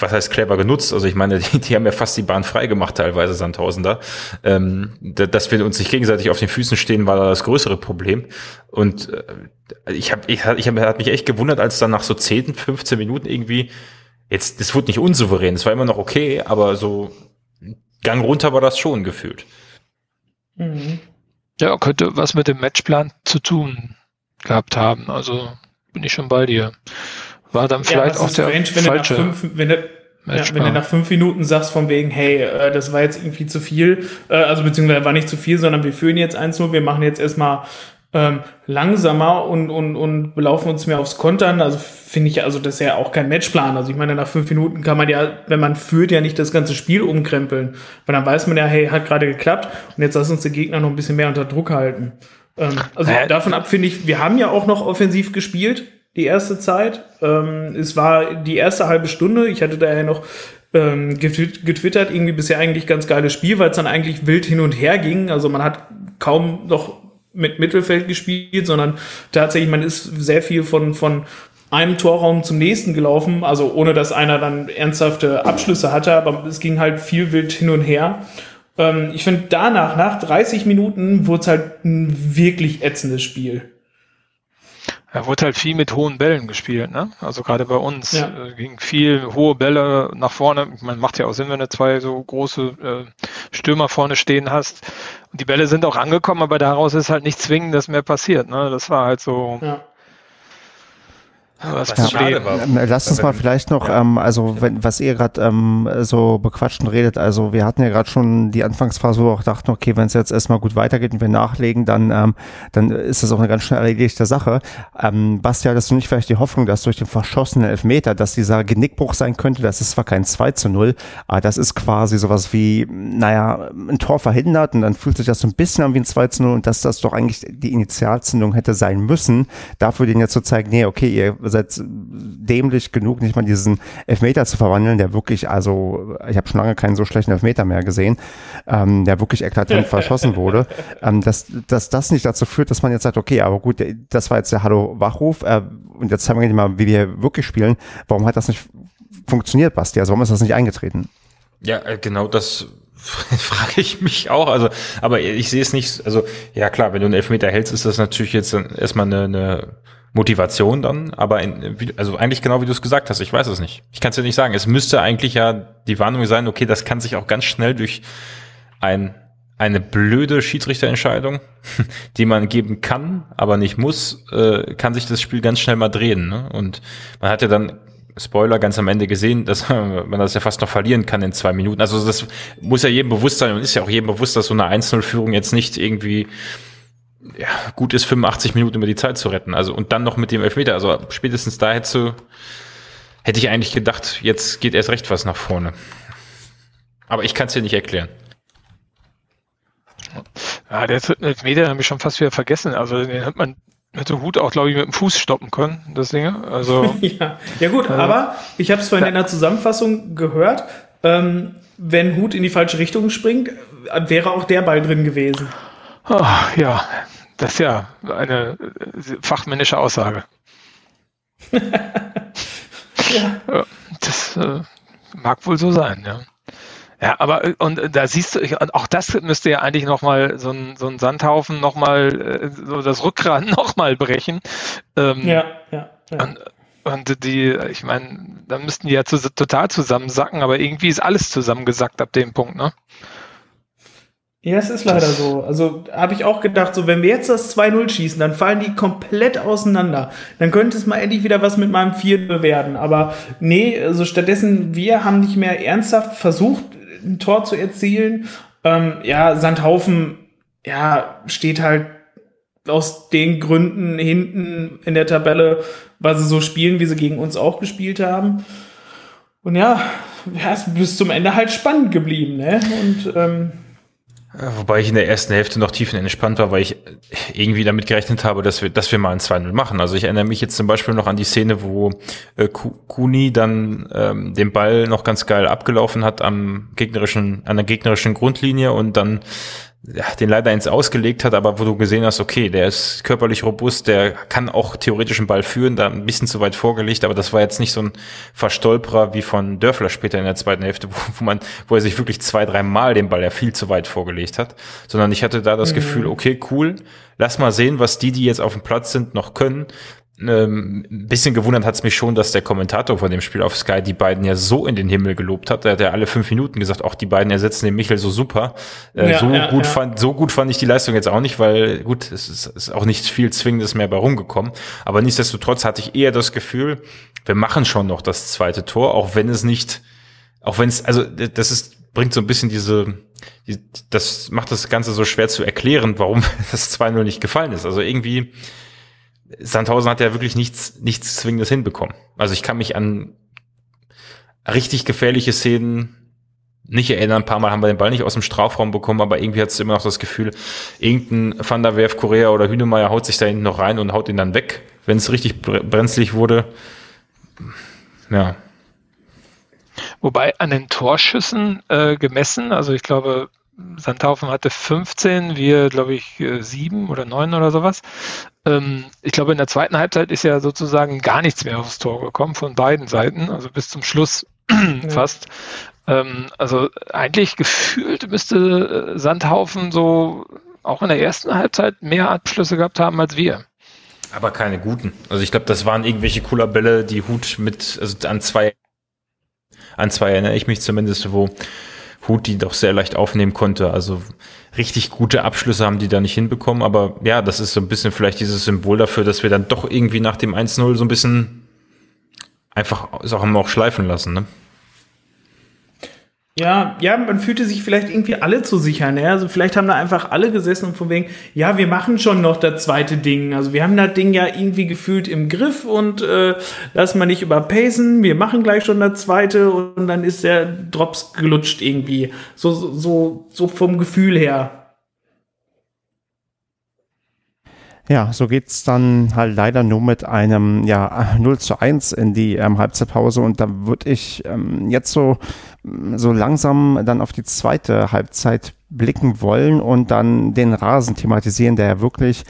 was heißt clever genutzt? Also ich meine, die, die haben ja fast die Bahn frei gemacht, teilweise Sandtausender. Ähm, dass wir uns nicht gegenseitig auf den Füßen stehen, war da das größere Problem. Und äh, ich habe ich, ich hab, hat mich echt gewundert, als dann nach so 10, 15 Minuten irgendwie, jetzt, das wurde nicht unsouverän, es war immer noch okay, aber so Gang runter war das schon gefühlt. Mhm. Ja, könnte was mit dem Matchplan zu tun gehabt haben. Also bin ich schon bei dir war dann vielleicht ja, auch der strange, wenn falsche. Fünf, wenn du, ja, wenn du nach fünf Minuten sagst von wegen, hey, äh, das war jetzt irgendwie zu viel, äh, also beziehungsweise war nicht zu viel, sondern wir führen jetzt 1-0, wir machen jetzt erstmal ähm, langsamer und, und, und belaufen uns mehr aufs Kontern. Also finde ich, also das ist ja auch kein Matchplan. Also ich meine, nach fünf Minuten kann man ja, wenn man führt, ja nicht das ganze Spiel umkrempeln. Weil dann weiß man ja, hey, hat gerade geklappt und jetzt lass uns der Gegner noch ein bisschen mehr unter Druck halten. Ähm, also äh, davon ab finde ich, wir haben ja auch noch offensiv gespielt die erste Zeit. Ähm, es war die erste halbe Stunde. Ich hatte da ja noch ähm, getwittert, irgendwie bisher eigentlich ganz geiles Spiel, weil es dann eigentlich wild hin und her ging. Also man hat kaum noch mit Mittelfeld gespielt, sondern tatsächlich, man ist sehr viel von, von einem Torraum zum nächsten gelaufen, also ohne dass einer dann ernsthafte Abschlüsse hatte, aber es ging halt viel wild hin und her. Ähm, ich finde danach, nach 30 Minuten, wurde es halt ein wirklich ätzendes Spiel. Er wurde halt viel mit hohen Bällen gespielt, ne? Also gerade bei uns ja. äh, ging viel hohe Bälle nach vorne. Man macht ja auch Sinn, wenn du zwei so große äh, Stürmer vorne stehen hast. Und die Bälle sind auch angekommen, aber daraus ist halt nicht zwingend, dass mehr passiert. Ne? Das war halt so. Ja. Was ja, schade war. Ähm, Lasst uns mal vielleicht noch, ja. ähm, also wenn, was ihr gerade ähm, so bequatscht und redet, also wir hatten ja gerade schon die Anfangsphase, wo wir auch dachten, okay, wenn es jetzt erstmal gut weitergeht und wir nachlegen, dann, ähm, dann ist das auch eine ganz schnell erledigte Sache. Ähm, Basti, hattest du nicht vielleicht die Hoffnung, dass durch den verschossenen Elfmeter, dass dieser Genickbruch sein könnte, das ist zwar kein 2 zu 0, aber das ist quasi sowas wie, naja, ein Tor verhindert und dann fühlt sich das so ein bisschen an wie ein 2 zu 0 und dass das doch eigentlich die Initialzündung hätte sein müssen, dafür den jetzt zu zeigen, nee, okay, ihr seid dämlich genug, nicht mal diesen Elfmeter zu verwandeln, der wirklich, also ich habe schon lange keinen so schlechten Elfmeter mehr gesehen, ähm, der wirklich eklatant verschossen wurde, ähm, dass, dass das nicht dazu führt, dass man jetzt sagt, okay, aber gut, das war jetzt der Hallo-Wachruf äh, und jetzt zeigen wir mal, wie wir wirklich spielen. Warum hat das nicht funktioniert, Basti? Also warum ist das nicht eingetreten? Ja, äh, genau das frage ich mich auch. Also, aber ich sehe es nicht. Also, ja klar, wenn du einen Elfmeter hältst, ist das natürlich jetzt erstmal eine, eine Motivation dann, aber in, also eigentlich genau wie du es gesagt hast, ich weiß es nicht. Ich kann es ja nicht sagen. Es müsste eigentlich ja die Warnung sein, okay, das kann sich auch ganz schnell durch ein eine blöde Schiedsrichterentscheidung, die man geben kann, aber nicht muss, äh, kann sich das Spiel ganz schnell mal drehen. Ne? Und man hat ja dann Spoiler ganz am Ende gesehen, dass man das ja fast noch verlieren kann in zwei Minuten. Also das muss ja jedem bewusst sein und ist ja auch jedem bewusst, dass so eine 1-0-Führung jetzt nicht irgendwie ja, gut ist, 85 Minuten über die Zeit zu retten. Also und dann noch mit dem Elfmeter. Also spätestens da hätte, hätte ich eigentlich gedacht, jetzt geht erst recht was nach vorne. Aber ich kann es dir nicht erklären. Ja, der dritten Elfmeter habe ich schon fast wieder vergessen. Also den hat man hätte Hut auch, glaube ich, mit dem Fuß stoppen können, das Ding. Also, ja. ja gut, also, aber ich habe es vorhin in der Zusammenfassung gehört, ähm, wenn Hut in die falsche Richtung springt, wäre auch der Ball drin gewesen. Oh, ja, das ist ja eine äh, fachmännische Aussage. ja. Das äh, mag wohl so sein, ja. Ja, aber äh, und da siehst du, auch das müsste ja eigentlich nochmal so ein, so ein Sandhaufen nochmal, so das Rückgrat nochmal brechen. Ähm, ja, ja. ja. Und, und die, ich meine, da müssten die ja zu, total zusammensacken, aber irgendwie ist alles zusammengesackt ab dem Punkt, ne? Ja, es ist leider so. Also habe ich auch gedacht, so wenn wir jetzt das 2-0 schießen, dann fallen die komplett auseinander. Dann könnte es mal endlich wieder was mit meinem 4 werden. Aber nee, also stattdessen, wir haben nicht mehr ernsthaft versucht, ein Tor zu erzielen. Ähm, ja, Sandhaufen, ja, steht halt aus den Gründen hinten in der Tabelle, weil sie so spielen, wie sie gegen uns auch gespielt haben. Und ja, ja, ist bis zum Ende halt spannend geblieben, ne? Und ähm, Wobei ich in der ersten Hälfte noch tiefenentspannt war, weil ich irgendwie damit gerechnet habe, dass wir, dass wir mal ein 2-0 machen. Also ich erinnere mich jetzt zum Beispiel noch an die Szene, wo äh, Kuni dann ähm, den Ball noch ganz geil abgelaufen hat am gegnerischen, an der gegnerischen Grundlinie und dann den leider ins Ausgelegt hat, aber wo du gesehen hast, okay, der ist körperlich robust, der kann auch theoretisch einen Ball führen, da ein bisschen zu weit vorgelegt, aber das war jetzt nicht so ein Verstolperer wie von Dörfler später in der zweiten Hälfte, wo, wo man, wo er sich wirklich zwei, drei Mal den Ball ja viel zu weit vorgelegt hat, sondern ich hatte da das mhm. Gefühl, okay, cool, lass mal sehen, was die, die jetzt auf dem Platz sind, noch können ähm, ein bisschen gewundert hat es mich schon, dass der Kommentator von dem Spiel auf Sky die beiden ja so in den Himmel gelobt hat. Er hat ja alle fünf Minuten gesagt, auch die beiden ersetzen den Michel so super. Äh, ja, so, ja, gut ja. Fand, so gut fand ich die Leistung jetzt auch nicht, weil gut, es ist, ist auch nicht viel Zwingendes mehr bei rumgekommen. Aber nichtsdestotrotz hatte ich eher das Gefühl, wir machen schon noch das zweite Tor, auch wenn es nicht, auch wenn es, also das ist, bringt so ein bisschen diese, die, das macht das Ganze so schwer zu erklären, warum das 2-0 nicht gefallen ist. Also irgendwie, Sandhausen hat ja wirklich nichts, nichts Zwingendes hinbekommen. Also ich kann mich an richtig gefährliche Szenen nicht erinnern. Ein paar Mal haben wir den Ball nicht aus dem Strafraum bekommen, aber irgendwie hat es immer noch das Gefühl, irgendein Van der Werf, Korea oder Hünemeyer haut sich da hinten noch rein und haut ihn dann weg, wenn es richtig brenzlig wurde. Ja. Wobei an den Torschüssen äh, gemessen, also ich glaube, Sandhaufen hatte 15, wir glaube ich äh, sieben oder neun oder sowas. Ähm, ich glaube, in der zweiten Halbzeit ist ja sozusagen gar nichts mehr aufs Tor gekommen von beiden Seiten, also bis zum Schluss fast. Ähm, also eigentlich gefühlt müsste äh, Sandhaufen so auch in der ersten Halbzeit mehr Abschlüsse gehabt haben als wir. Aber keine guten. Also ich glaube, das waren irgendwelche cooler Bälle, die Hut mit, also an zwei, an zwei erinnere ich mich zumindest, wo Hut die doch sehr leicht aufnehmen konnte. Also richtig gute Abschlüsse haben die da nicht hinbekommen. Aber ja, das ist so ein bisschen vielleicht dieses Symbol dafür, dass wir dann doch irgendwie nach dem 1-0 so ein bisschen einfach Sachen auch schleifen lassen. Ne? Ja, ja, man fühlte sich vielleicht irgendwie alle zu sicher. Ne? Also vielleicht haben da einfach alle gesessen und von wegen, ja, wir machen schon noch das zweite Ding. Also wir haben das Ding ja irgendwie gefühlt im Griff und äh, lass mal nicht überpacen. Wir machen gleich schon das zweite und dann ist der Drops gelutscht irgendwie. So, so, so vom Gefühl her. Ja, so geht's dann halt leider nur mit einem ja, 0 zu 1 in die ähm, Halbzeitpause und da würde ich ähm, jetzt so, so langsam dann auf die zweite Halbzeit blicken wollen und dann den Rasen thematisieren, der ja wirklich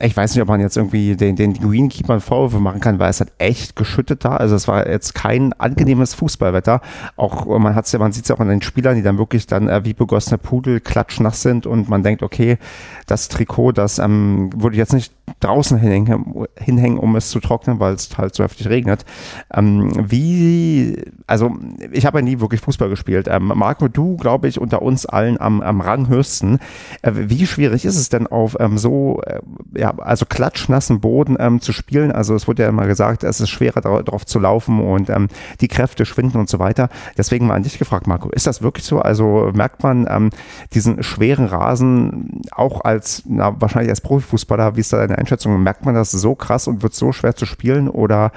ich weiß nicht, ob man jetzt irgendwie den, den Greenkeepern Vorwürfe machen kann, weil es hat echt geschüttet da. Also es war jetzt kein angenehmes Fußballwetter. Auch man hat's ja, man sieht es ja auch an den Spielern, die dann wirklich dann äh, wie begossene Pudel klatschnass sind und man denkt, okay, das Trikot, das ähm, würde jetzt nicht draußen hinhängen, hinhängen, um es zu trocknen, weil es halt so heftig regnet. Ähm, wie, also ich habe ja nie wirklich Fußball gespielt. Ähm, Marco, du, glaube ich, unter uns allen am, am Ranghöchsten. Äh, wie schwierig ist es denn auf ähm, so, äh, ja, also klatschnassen Boden ähm, zu spielen? Also es wurde ja immer gesagt, es ist schwerer darauf zu laufen und ähm, die Kräfte schwinden und so weiter. Deswegen mal an dich gefragt, Marco, ist das wirklich so? Also merkt man ähm, diesen schweren Rasen auch als, na, wahrscheinlich als Profifußballer, wie ist da deine Einschätzung? Merkt man das so krass und wird so schwer zu spielen oder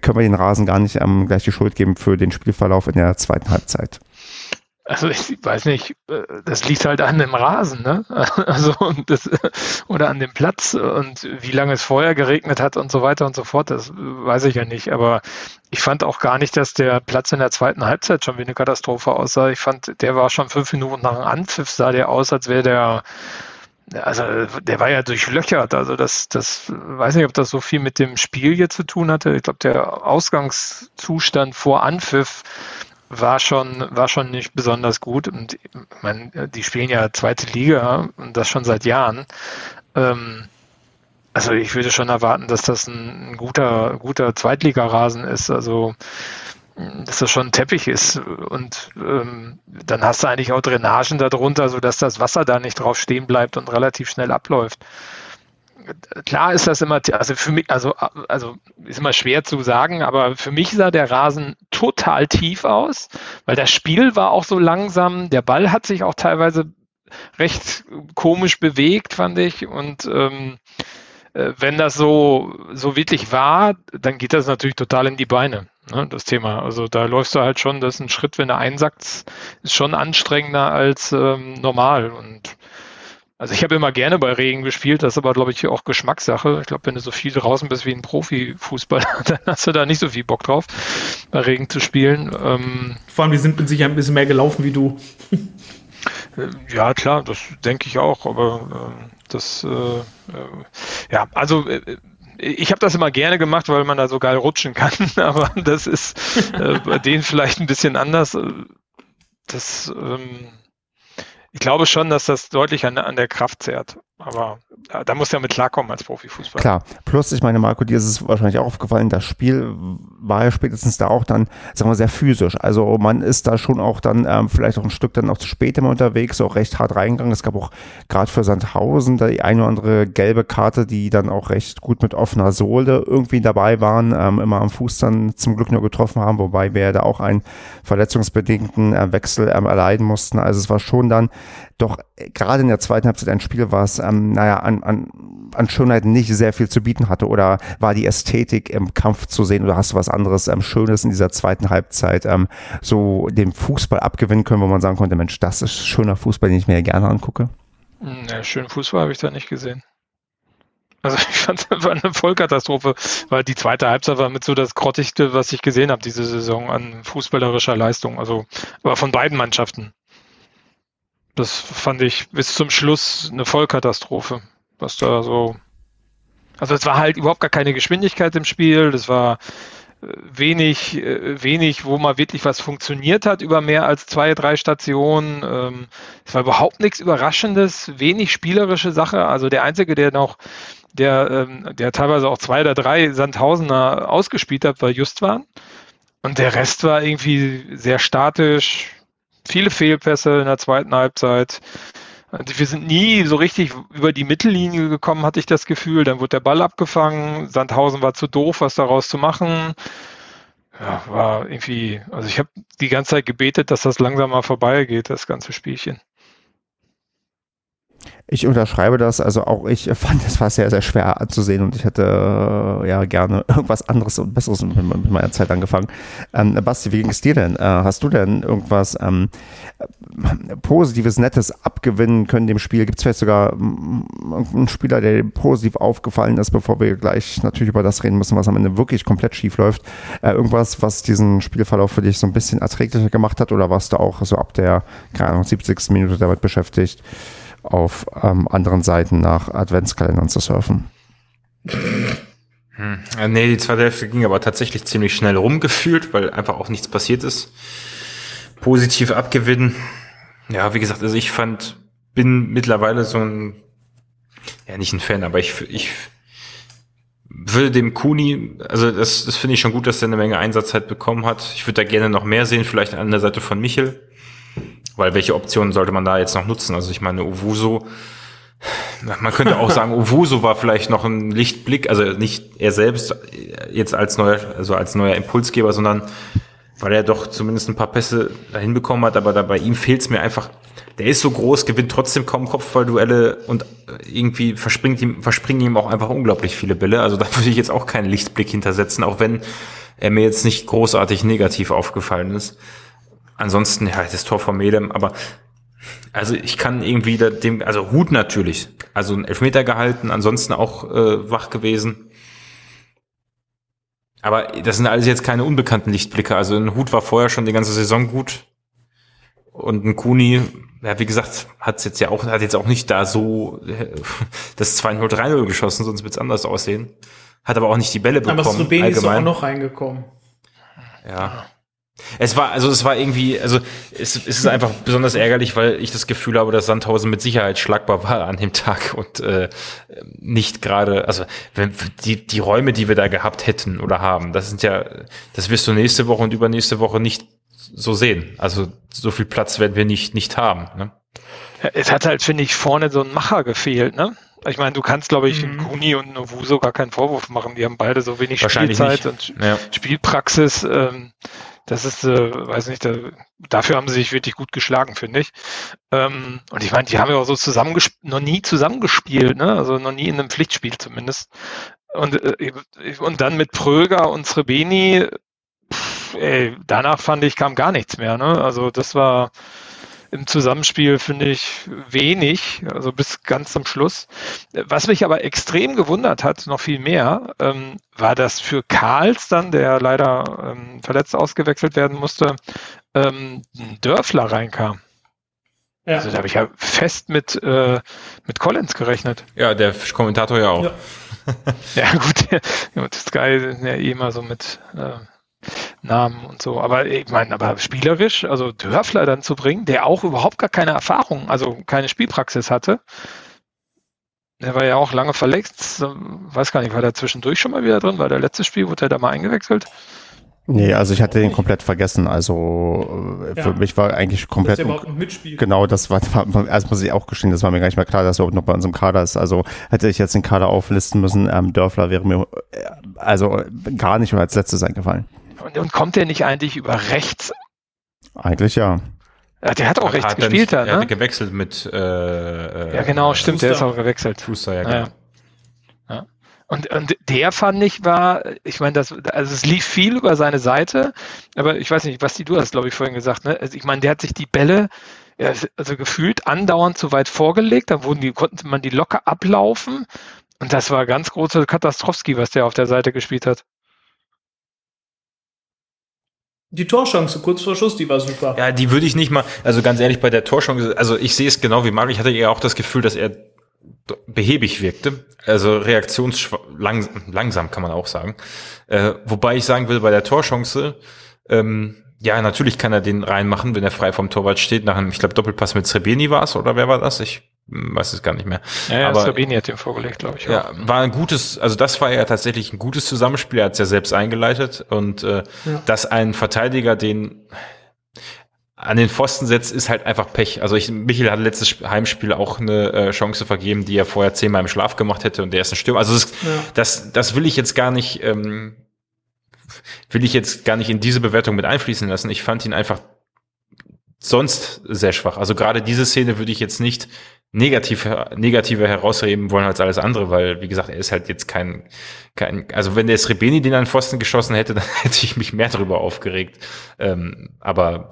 können wir den Rasen gar nicht ähm, gleich die Schuld geben für den Spielverlauf in der zweiten Halbzeit? Also ich weiß nicht, äh, das liegt halt an dem Rasen, ne? Also das, oder an dem Platz und wie lange es vorher geregnet hat und so weiter und so fort, das weiß ich ja nicht. Aber ich fand auch gar nicht, dass der Platz in der zweiten Halbzeit schon wie eine Katastrophe aussah. Ich fand, der war schon fünf Minuten nach dem Anpfiff, sah der aus, als wäre der also der war ja durchlöchert. Also das, das weiß nicht, ob das so viel mit dem Spiel hier zu tun hatte. Ich glaube, der Ausgangszustand vor Anpfiff war schon, war schon nicht besonders gut. Und ich meine, die spielen ja zweite Liga und das schon seit Jahren. Ähm, also ich würde schon erwarten, dass das ein, ein guter, guter Zweitligarasen ist. Also dass das schon ein Teppich ist. Und ähm, dann hast du eigentlich auch Drainagen darunter, sodass das Wasser da nicht drauf stehen bleibt und relativ schnell abläuft. Klar ist das immer, also für mich, also, also ist immer schwer zu sagen, aber für mich sah der Rasen total tief aus, weil das Spiel war auch so langsam, der Ball hat sich auch teilweise recht komisch bewegt, fand ich. Und ähm, äh, wenn das so, so wirklich war, dann geht das natürlich total in die Beine ne, das Thema. Also da läufst du halt schon, das ist ein Schritt, wenn du einsackst, ist schon anstrengender als ähm, normal. Und also ich habe immer gerne bei Regen gespielt, das ist aber, glaube ich, auch Geschmackssache. Ich glaube, wenn du so viel draußen bist wie ein Profifußballer, dann hast du da nicht so viel Bock drauf, bei Regen zu spielen. Ähm, Vor allem, wir sind mit Sicherheit ein bisschen mehr gelaufen wie du. Äh, ja, klar, das denke ich auch, aber äh, das, äh, äh, ja, also äh, ich habe das immer gerne gemacht, weil man da so geil rutschen kann, aber das ist äh, bei denen vielleicht ein bisschen anders. Das, ähm, ich glaube schon, dass das deutlich an, an der Kraft zehrt. Aber da, da muss ja mit klarkommen als Profifußballer. Klar. Plus, ich meine, Marco, dir ist es wahrscheinlich auch aufgefallen, das Spiel war ja spätestens da auch dann, sagen wir, sehr physisch. Also man ist da schon auch dann ähm, vielleicht auch ein Stück dann auch zu spät immer unterwegs, auch recht hart reingegangen. Es gab auch gerade für Sandhausen da die eine oder andere gelbe Karte, die dann auch recht gut mit offener Sohle irgendwie dabei waren, ähm, immer am Fuß dann zum Glück nur getroffen haben, wobei wir da auch einen verletzungsbedingten äh, Wechsel ähm, erleiden mussten. Also es war schon dann doch äh, gerade in der zweiten Halbzeit ein Spiel, was, ähm, naja, an, an, an Schönheit nicht sehr viel zu bieten hatte oder war die Ästhetik im Kampf zu sehen oder hast du was anderes ähm, Schönes in dieser zweiten Halbzeit ähm, so dem Fußball abgewinnen können, wo man sagen konnte, Mensch, das ist schöner Fußball, den ich mir gerne angucke? Hm, ja, schönen Fußball habe ich da nicht gesehen. Also ich fand es war eine Vollkatastrophe, weil die zweite Halbzeit war mit so das Grottigste, was ich gesehen habe diese Saison an fußballerischer Leistung. Also aber von beiden Mannschaften. Das fand ich bis zum Schluss eine Vollkatastrophe, was da so. Also es war halt überhaupt gar keine Geschwindigkeit im Spiel. Das war äh, wenig, äh, wenig, wo mal wirklich was funktioniert hat über mehr als zwei, drei Stationen. Ähm, es war überhaupt nichts Überraschendes, wenig spielerische Sache. Also der einzige, der noch, der, ähm, der teilweise auch zwei oder drei Sandhausener ausgespielt hat, war Justwan. Und der Rest war irgendwie sehr statisch, viele Fehlpässe in der zweiten Halbzeit. Also wir sind nie so richtig über die Mittellinie gekommen, hatte ich das Gefühl. Dann wurde der Ball abgefangen. Sandhausen war zu doof, was daraus zu machen. Ja, war irgendwie, also ich habe die ganze Zeit gebetet, dass das langsam mal vorbeigeht, das ganze Spielchen. Ich unterschreibe das, also auch ich fand, es war sehr, sehr schwer anzusehen und ich hätte äh, ja gerne irgendwas anderes und Besseres mit, meiner Zeit angefangen. Ähm, Basti, wie ging es dir denn? Äh, hast du denn irgendwas ähm, Positives, Nettes abgewinnen können dem Spiel? Gibt es vielleicht sogar einen Spieler, der positiv aufgefallen ist, bevor wir gleich natürlich über das reden müssen, was am Ende wirklich komplett schief läuft? Äh, irgendwas, was diesen Spielverlauf für dich so ein bisschen erträglicher gemacht hat oder warst du auch so ab der, keine Ahnung, 70. Minute damit beschäftigt? Auf ähm, anderen Seiten nach Adventskalendern zu surfen. Hm. Nee, die zweite Hälfte ging aber tatsächlich ziemlich schnell rumgefühlt, weil einfach auch nichts passiert ist. Positiv abgewinnen. Ja, wie gesagt, also ich fand, bin mittlerweile so ein, ja nicht ein Fan, aber ich, ich würde dem Kuni, also das, das finde ich schon gut, dass er eine Menge Einsatzzeit bekommen hat. Ich würde da gerne noch mehr sehen, vielleicht an der Seite von Michel. Weil welche Optionen sollte man da jetzt noch nutzen? Also ich meine, Uwuso, man könnte auch sagen, Uwuso war vielleicht noch ein Lichtblick, also nicht er selbst jetzt als neuer, also als neuer Impulsgeber, sondern weil er doch zumindest ein paar Pässe dahin bekommen hat, aber da bei ihm fehlt es mir einfach. Der ist so groß, gewinnt trotzdem kaum Kopfballduelle und irgendwie verspringt ihm, verspringen ihm auch einfach unglaublich viele Bälle. Also da würde ich jetzt auch keinen Lichtblick hintersetzen, auch wenn er mir jetzt nicht großartig negativ aufgefallen ist. Ansonsten, ja, das Tor von Medem, aber also ich kann irgendwie da dem, also Hut natürlich, also ein Elfmeter gehalten, ansonsten auch äh, wach gewesen. Aber das sind alles jetzt keine unbekannten Lichtblicke. Also ein Hut war vorher schon die ganze Saison gut. Und ein Kuni, ja, wie gesagt, hat jetzt ja auch, hat jetzt auch nicht da so das 2-0, 3-0 geschossen, sonst wird's anders aussehen. Hat aber auch nicht die Bälle bekommen. Aber Srebeni ist auch noch reingekommen. Ja. Es war, also es war irgendwie, also es, es ist einfach besonders ärgerlich, weil ich das Gefühl habe, dass Sandhausen mit Sicherheit schlagbar war an dem Tag und äh, nicht gerade, also wenn die, die Räume, die wir da gehabt hätten oder haben, das sind ja, das wirst du nächste Woche und übernächste Woche nicht so sehen. Also so viel Platz werden wir nicht, nicht haben. Ne? Es hat halt, finde ich, vorne so ein Macher gefehlt, ne? Ich meine, du kannst, glaube ich, mhm. Kuni und Novuso gar keinen Vorwurf machen. Die haben beide so wenig Spielzeit nicht. und ja. Spielpraxis. Ähm, das ist, äh, weiß nicht, da, dafür haben sie sich wirklich gut geschlagen, finde ich. Ähm, und ich meine, die haben ja auch so noch nie zusammengespielt, ne? Also noch nie in einem Pflichtspiel zumindest. Und, äh, und dann mit Pröger und Srebeni, pff, ey, danach fand ich, kam gar nichts mehr, ne? Also das war, im Zusammenspiel finde ich wenig, also bis ganz zum Schluss. Was mich aber extrem gewundert hat, noch viel mehr, ähm, war, dass für Karls dann, der leider ähm, verletzt ausgewechselt werden musste, ähm, ein Dörfler reinkam. Ja. Also da habe ich ja fest mit, äh, mit Collins gerechnet. Ja, der Kommentator ja auch. Ja, ja gut, ja, Sky ja eh immer so mit äh, Namen und so. Aber ich meine, aber spielerisch, also Dörfler dann zu bringen, der auch überhaupt gar keine Erfahrung, also keine Spielpraxis hatte. Der war ja auch lange verletzt. Weiß gar nicht, war der zwischendurch schon mal wieder drin? War der letzte Spiel, wurde er da mal eingewechselt? Nee, also ich hatte den komplett vergessen. Also äh, für ja. mich war eigentlich komplett. Dass überhaupt noch mitspielt. Genau, das war, war erst muss ich auch gestehen, das war mir gar nicht mehr klar, dass er überhaupt noch bei unserem Kader ist. Also hätte ich jetzt den Kader auflisten müssen, ähm, Dörfler wäre mir äh, also gar nicht mehr als letztes eingefallen. Und, und kommt der nicht eigentlich über rechts? Eigentlich ja. ja der hat auch rechts hat gespielt da, ne? Er hat gewechselt mit äh, Ja, genau, stimmt, Schuster. der ist auch gewechselt. Schuster, ja, genau. Ja. Und, und der fand ich war, ich meine, das, also es lief viel über seine Seite, aber ich weiß nicht, Basti, du hast, glaube ich, vorhin gesagt, ne? Also ich meine, der hat sich die Bälle ja, also gefühlt andauernd zu weit vorgelegt, dann wurden die, konnte man die locker ablaufen. Und das war ganz große Katastrowski, was der auf der Seite gespielt hat. Die Torchance kurz vor Schuss, die war super. Ja, die würde ich nicht mal, also ganz ehrlich, bei der Torchance, also ich sehe es genau wie Marc, ich hatte ja auch das Gefühl, dass er behäbig wirkte, also reaktionslangsam langsam kann man auch sagen. Äh, wobei ich sagen will, bei der Torchance, ähm, ja, natürlich kann er den reinmachen, wenn er frei vom Torwart steht. Nach einem, ich glaube, Doppelpass mit Srebeni war es, oder wer war das? Ich weiß es gar nicht mehr. Ja, ja Aber, Sabini hat den vorgelegt, glaube ich. Ja, auch. war ein gutes, also das war ja tatsächlich ein gutes Zusammenspiel, er hat es ja selbst eingeleitet und äh, ja. dass ein Verteidiger den an den Pfosten setzt, ist halt einfach Pech. Also ich, Michael hat letztes Heimspiel auch eine äh, Chance vergeben, die er vorher zehnmal im Schlaf gemacht hätte und der ist ein Stürmer. Also das, ja. das, das will ich jetzt gar nicht, ähm, will ich jetzt gar nicht in diese Bewertung mit einfließen lassen. Ich fand ihn einfach sonst sehr schwach. Also gerade diese Szene würde ich jetzt nicht negativ, negativer herausheben wollen als alles andere, weil, wie gesagt, er ist halt jetzt kein, kein also wenn der Srebeni den an Pfosten geschossen hätte, dann hätte ich mich mehr darüber aufgeregt. Ähm, aber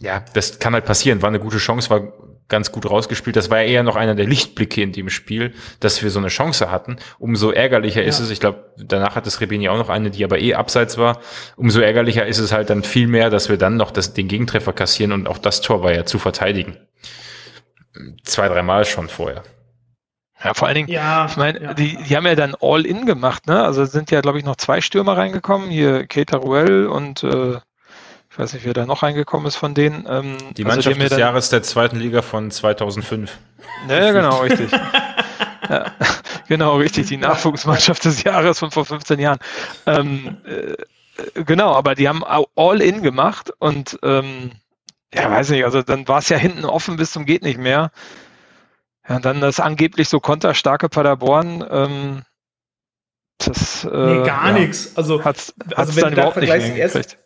ja, das kann halt passieren. War eine gute Chance, war ganz gut rausgespielt. Das war ja eher noch einer der Lichtblicke in dem Spiel, dass wir so eine Chance hatten. Umso ärgerlicher ja. ist es, ich glaube, danach hat das Rebeni auch noch eine, die aber eh abseits war. Umso ärgerlicher ist es halt dann viel mehr, dass wir dann noch das, den Gegentreffer kassieren und auch das Tor war ja zu verteidigen zwei, dreimal schon vorher. Ja, vor allen Dingen, ja, ich meine, ja. die, die haben ja dann All-In gemacht, ne? Also sind ja, glaube ich, noch zwei Stürmer reingekommen, hier Keita Ruel und äh, ich weiß nicht, wer da noch reingekommen ist von denen. Ähm, die Mannschaft also, des Jahres der zweiten Liga von 2005. Ja, ja genau, richtig. ja, genau, richtig, die Nachwuchsmannschaft des Jahres von vor 15 Jahren. Ähm, äh, genau, aber die haben All-In gemacht und ähm, ja, weiß nicht, also dann war es ja hinten offen bis zum geht nicht mehr. Ja, und dann das angeblich so konterstarke Paderborn, ähm, das, äh, nee, gar ja, nichts. Also, hat's, also wenn du da vergleichst, erst,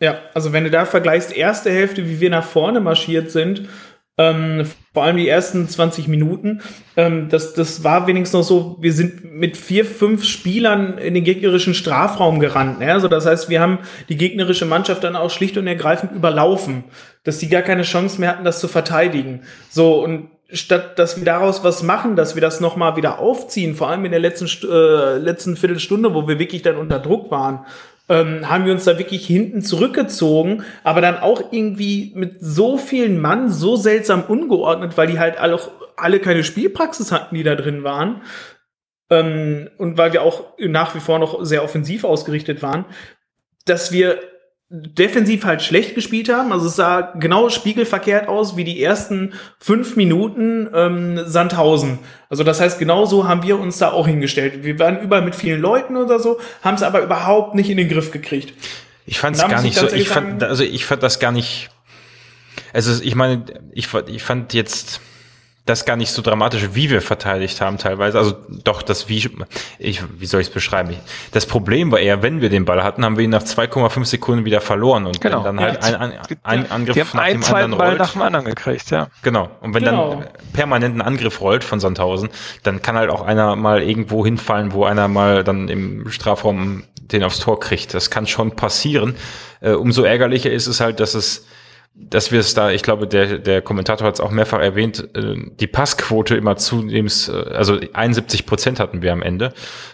ja, also wenn du da vergleichst, erste Hälfte, wie wir nach vorne marschiert sind, ähm, vor allem die ersten 20 Minuten, ähm, das, das war wenigstens noch so, wir sind mit vier, fünf Spielern in den gegnerischen Strafraum gerannt. Ne? Also das heißt, wir haben die gegnerische Mannschaft dann auch schlicht und ergreifend überlaufen, dass die gar keine Chance mehr hatten, das zu verteidigen. So, und statt dass wir daraus was machen, dass wir das nochmal wieder aufziehen, vor allem in der letzten, äh, letzten Viertelstunde, wo wir wirklich dann unter Druck waren, ähm, haben wir uns da wirklich hinten zurückgezogen, aber dann auch irgendwie mit so vielen Mann so seltsam ungeordnet, weil die halt alle, alle keine Spielpraxis hatten, die da drin waren. Ähm, und weil wir auch nach wie vor noch sehr offensiv ausgerichtet waren, dass wir defensiv halt schlecht gespielt haben. Also es sah genau spiegelverkehrt aus wie die ersten fünf Minuten ähm, Sandhausen. Also das heißt, genauso haben wir uns da auch hingestellt. Wir waren überall mit vielen Leuten oder so, haben es aber überhaupt nicht in den Griff gekriegt. Ich fand es gar nicht so, ich fand, also ich fand das gar nicht, also ich meine, ich, ich fand jetzt, das gar nicht so dramatisch, wie wir verteidigt haben teilweise. Also doch, das wie, ich, wie soll ich es beschreiben? Das Problem war eher, wenn wir den Ball hatten, haben wir ihn nach 2,5 Sekunden wieder verloren und genau. dann halt ja. ein, ein, ein Angriff die haben nach einen dem anderen Ball rollt. nach dem anderen gekriegt, ja. Genau. Und wenn genau. dann permanent ein Angriff rollt von Sandhausen, dann kann halt auch einer mal irgendwo hinfallen, wo einer mal dann im Strafraum den aufs Tor kriegt. Das kann schon passieren. Äh, umso ärgerlicher ist es halt, dass es dass wir es da, ich glaube, der, der Kommentator hat es auch mehrfach erwähnt, äh, die Passquote immer zunehmend, äh, also 71 Prozent hatten wir am Ende.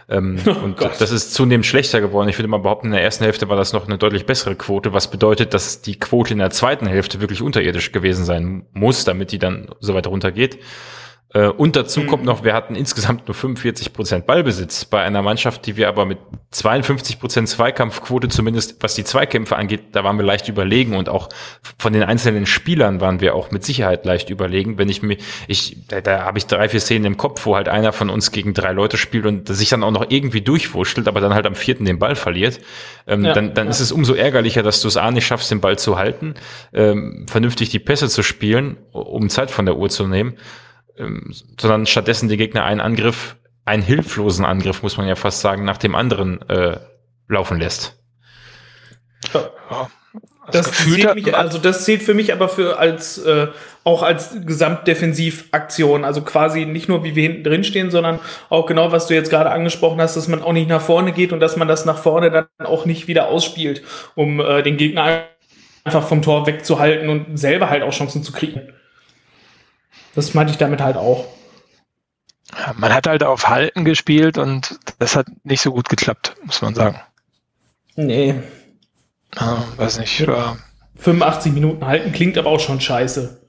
Ähm, oh und Gott. das ist zunehmend schlechter geworden. Ich würde mal behaupten, in der ersten Hälfte war das noch eine deutlich bessere Quote, was bedeutet, dass die Quote in der zweiten Hälfte wirklich unterirdisch gewesen sein muss, damit die dann so weit runtergeht. Äh, und dazu mhm. kommt noch, wir hatten insgesamt nur 45 Prozent Ballbesitz bei einer Mannschaft, die wir aber mit 52 Prozent Zweikampfquote, zumindest was die Zweikämpfe angeht, da waren wir leicht überlegen und auch von den einzelnen Spielern waren wir auch mit Sicherheit leicht überlegen. Wenn ich mir, ich, da, da habe ich drei, vier Szenen im Kopf, wo halt einer von uns gegen drei Leute spielt und sich dann auch noch irgendwie durchwurschtelt, aber dann halt am vierten den Ball verliert, ähm, ja, dann, dann ja. ist es umso ärgerlicher, dass du es A nicht schaffst, den Ball zu halten, ähm, vernünftig die Pässe zu spielen, um Zeit von der Uhr zu nehmen ähm, sondern stattdessen die Gegner einen Angriff, einen hilflosen Angriff, muss man ja fast sagen, nach dem anderen äh, laufen lässt. Ja. Das, das zählt mich, also das zählt für mich aber für als äh, auch als Gesamtdefensivaktion, also quasi nicht nur wie wir hinten drin stehen, sondern auch genau was du jetzt gerade angesprochen hast, dass man auch nicht nach vorne geht und dass man das nach vorne dann auch nicht wieder ausspielt, um äh, den Gegner einfach vom Tor wegzuhalten und selber halt auch Chancen zu kriegen. Das meinte ich damit halt auch. man hat halt auf Halten gespielt und das hat nicht so gut geklappt, muss man sagen. Nee. Ja, weiß nicht. Ja. 85 Minuten halten klingt aber auch schon scheiße.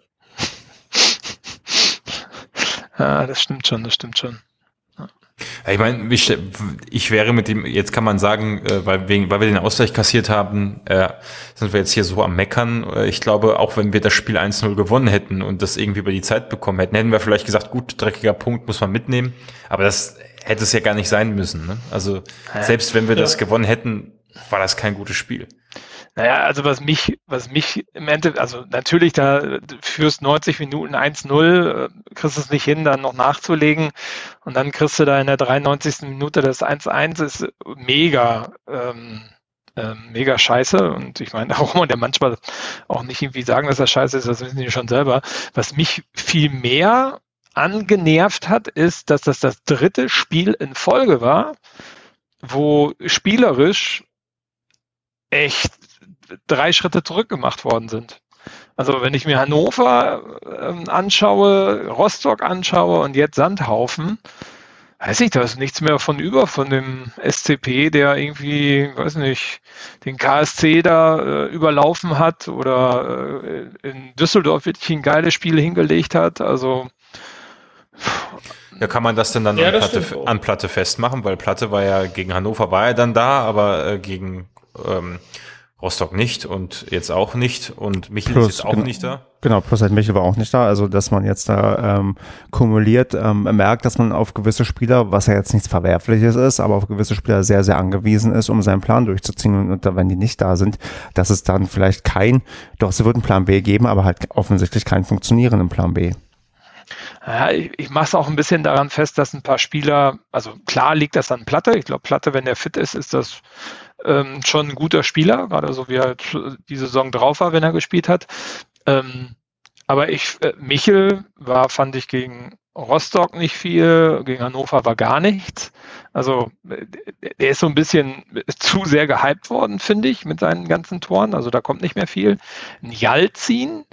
ja, das stimmt schon, das stimmt schon. Ich meine, ich wäre mit dem, jetzt kann man sagen, äh, weil, wegen, weil wir den Ausgleich kassiert haben, äh, sind wir jetzt hier so am Meckern. Äh, ich glaube, auch wenn wir das Spiel 1-0 gewonnen hätten und das irgendwie über die Zeit bekommen hätten, hätten wir vielleicht gesagt, gut, dreckiger Punkt muss man mitnehmen. Aber das hätte es ja gar nicht sein müssen. Ne? Also selbst wenn wir das gewonnen hätten, war das kein gutes Spiel. Naja, also was mich, was mich im Endeffekt, also natürlich, da führst 90 Minuten 1-0, äh, kriegst es nicht hin, dann noch nachzulegen und dann kriegst du da in der 93. Minute das 1-1, ist mega, ähm, ähm, mega scheiße und ich meine, auch man der manchmal auch nicht irgendwie sagen, dass das scheiße ist, das wissen die schon selber. Was mich viel mehr angenervt hat, ist, dass das das dritte Spiel in Folge war, wo spielerisch echt drei Schritte zurück gemacht worden sind. Also wenn ich mir Hannover äh, anschaue, Rostock anschaue und jetzt Sandhaufen, weiß ich, da ist nichts mehr von über von dem SCP, der irgendwie, weiß nicht, den KSC da äh, überlaufen hat oder äh, in Düsseldorf wirklich ein geiles Spiel hingelegt hat. Also ja, kann man das denn dann ja, an, Platte, an, Platte, festmachen? Weil Platte war ja gegen Hannover war er dann da, aber äh, gegen ähm, Rostock nicht und jetzt auch nicht und Michel plus, ist jetzt auch genau, nicht da. Genau, plus halt Michel war auch nicht da. Also, dass man jetzt da ähm, kumuliert ähm, merkt, dass man auf gewisse Spieler, was ja jetzt nichts Verwerfliches ist, aber auf gewisse Spieler sehr, sehr angewiesen ist, um seinen Plan durchzuziehen. Und, und wenn die nicht da sind, dass es dann vielleicht kein, doch es wird einen Plan B geben, aber halt offensichtlich keinen funktionierenden Plan B. Ja, ich, ich mache es auch ein bisschen daran fest, dass ein paar Spieler, also klar liegt das an Platte. Ich glaube, Platte, wenn der fit ist, ist das ähm, schon ein guter Spieler, gerade so wie er die Saison drauf war, wenn er gespielt hat. Ähm, aber ich, äh, Michel war, fand ich gegen Rostock nicht viel, gegen Hannover war gar nichts. Also der ist so ein bisschen zu sehr gehypt worden, finde ich, mit seinen ganzen Toren. Also da kommt nicht mehr viel. Ein Jalzin,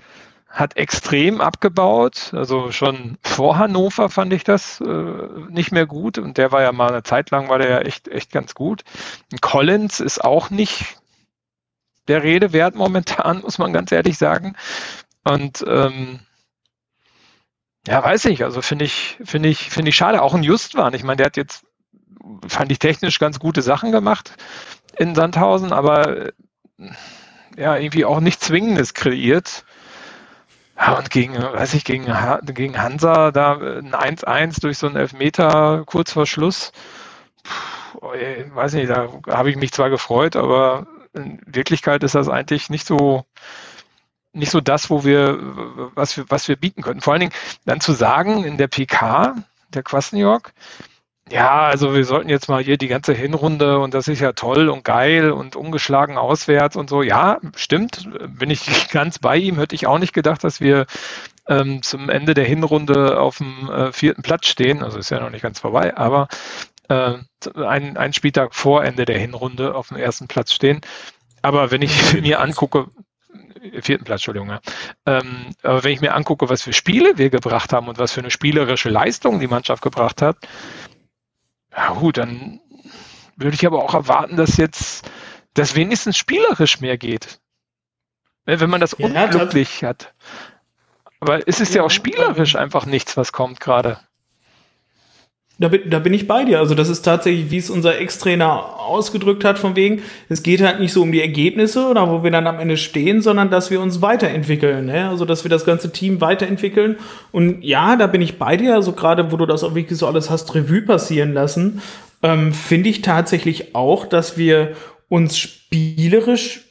hat extrem abgebaut. Also schon vor Hannover fand ich das äh, nicht mehr gut. Und der war ja mal eine Zeit lang, war der ja echt, echt ganz gut. Und Collins ist auch nicht der Rede wert momentan, muss man ganz ehrlich sagen. Und ähm, ja, weiß ich, also finde ich, finde ich, finde ich schade. Auch ein Justwan. Ich meine, der hat jetzt, fand ich technisch ganz gute Sachen gemacht in Sandhausen, aber äh, ja, irgendwie auch nichts Zwingendes kreiert. Ja, und gegen, weiß ich, gegen, gegen Hansa da ein 1-1 durch so einen Elfmeter kurz vor Schluss. Puh, weiß nicht, da habe ich mich zwar gefreut, aber in Wirklichkeit ist das eigentlich nicht so, nicht so das, wo wir, was wir, was wir bieten könnten. Vor allen Dingen dann zu sagen in der PK, der Quasniok, ja, also wir sollten jetzt mal hier die ganze Hinrunde und das ist ja toll und geil und ungeschlagen auswärts und so. Ja, stimmt, bin ich ganz bei ihm. Hätte ich auch nicht gedacht, dass wir ähm, zum Ende der Hinrunde auf dem äh, vierten Platz stehen. Also ist ja noch nicht ganz vorbei, aber äh, ein, ein Spieltag vor Ende der Hinrunde auf dem ersten Platz stehen. Aber wenn ich mir angucke, vierten Platz, Entschuldigung. Ja. Ähm, aber wenn ich mir angucke, was für Spiele wir gebracht haben und was für eine spielerische Leistung die Mannschaft gebracht hat, ja gut, dann würde ich aber auch erwarten, dass jetzt das wenigstens spielerisch mehr geht. Wenn man das ja, unglücklich hat. Aber es ist ja, ja auch spielerisch einfach nichts, was kommt gerade. Da bin, da bin ich bei dir. Also das ist tatsächlich, wie es unser Ex-Trainer ausgedrückt hat, von wegen, es geht halt nicht so um die Ergebnisse oder wo wir dann am Ende stehen, sondern dass wir uns weiterentwickeln. Ne? Also dass wir das ganze Team weiterentwickeln. Und ja, da bin ich bei dir. Also gerade, wo du das auch wirklich so alles hast Revue passieren lassen, ähm, finde ich tatsächlich auch, dass wir uns spielerisch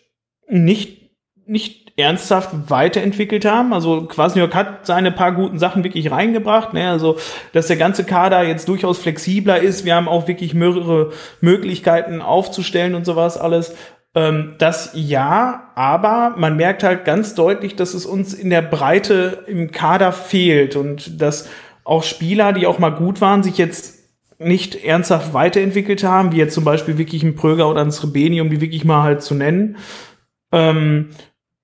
nicht, nicht ernsthaft weiterentwickelt haben. Also Quasniok hat seine paar guten Sachen wirklich reingebracht. Ne? Also, dass der ganze Kader jetzt durchaus flexibler ist. Wir haben auch wirklich mehrere Möglichkeiten aufzustellen und sowas alles. Ähm, das ja, aber man merkt halt ganz deutlich, dass es uns in der Breite im Kader fehlt und dass auch Spieler, die auch mal gut waren, sich jetzt nicht ernsthaft weiterentwickelt haben, wie jetzt zum Beispiel wirklich ein Pröger oder ein Srebeni, um die wirklich mal halt zu nennen. Ähm,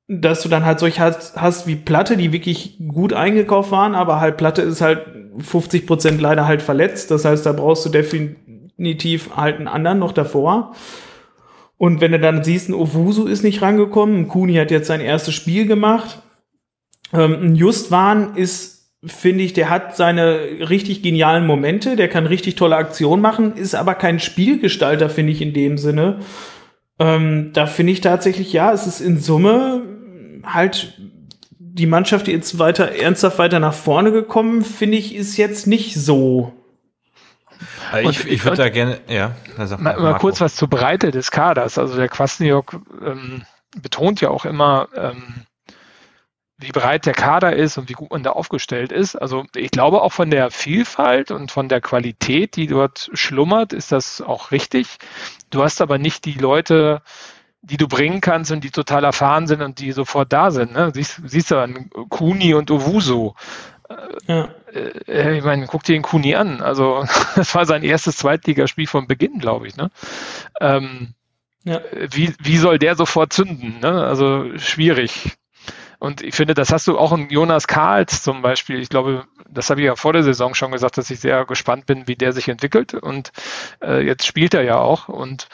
dass du dann halt solche hast, hast wie Platte, die wirklich gut eingekauft waren, aber halt Platte ist halt 50 Prozent leider halt verletzt. Das heißt, da brauchst du definitiv halt einen anderen noch davor. Und wenn du dann siehst, ein Owusu ist nicht rangekommen, ein Kuni hat jetzt sein erstes Spiel gemacht. Ähm, ein Justwan ist, finde ich, der hat seine richtig genialen Momente, der kann richtig tolle Aktionen machen, ist aber kein Spielgestalter, finde ich, in dem Sinne. Ähm, da finde ich tatsächlich, ja, es ist in Summe halt die Mannschaft, die jetzt weiter ernsthaft weiter nach vorne gekommen, finde ich, ist jetzt nicht so. Also ich, ich würde da gerne, ja. Mal, mal, mal kurz was zur Breite des Kaders. Also der Kwasniok ähm, betont ja auch immer, ähm, wie breit der Kader ist und wie gut man da aufgestellt ist. Also ich glaube auch von der Vielfalt und von der Qualität, die dort schlummert, ist das auch richtig. Du hast aber nicht die Leute, die du bringen kannst und die total erfahren sind und die sofort da sind. Ne? Siehst, siehst du an Kuni und Owusu. Ja. Äh, ich meine, guck dir den Kuni an. Also, das war sein erstes Zweitligaspiel von Beginn, glaube ich. Ne? Ähm, ja. wie, wie soll der sofort zünden? Ne? Also, schwierig. Und ich finde, das hast du auch in Jonas Karls zum Beispiel. Ich glaube, das habe ich ja vor der Saison schon gesagt, dass ich sehr gespannt bin, wie der sich entwickelt. Und äh, jetzt spielt er ja auch. Und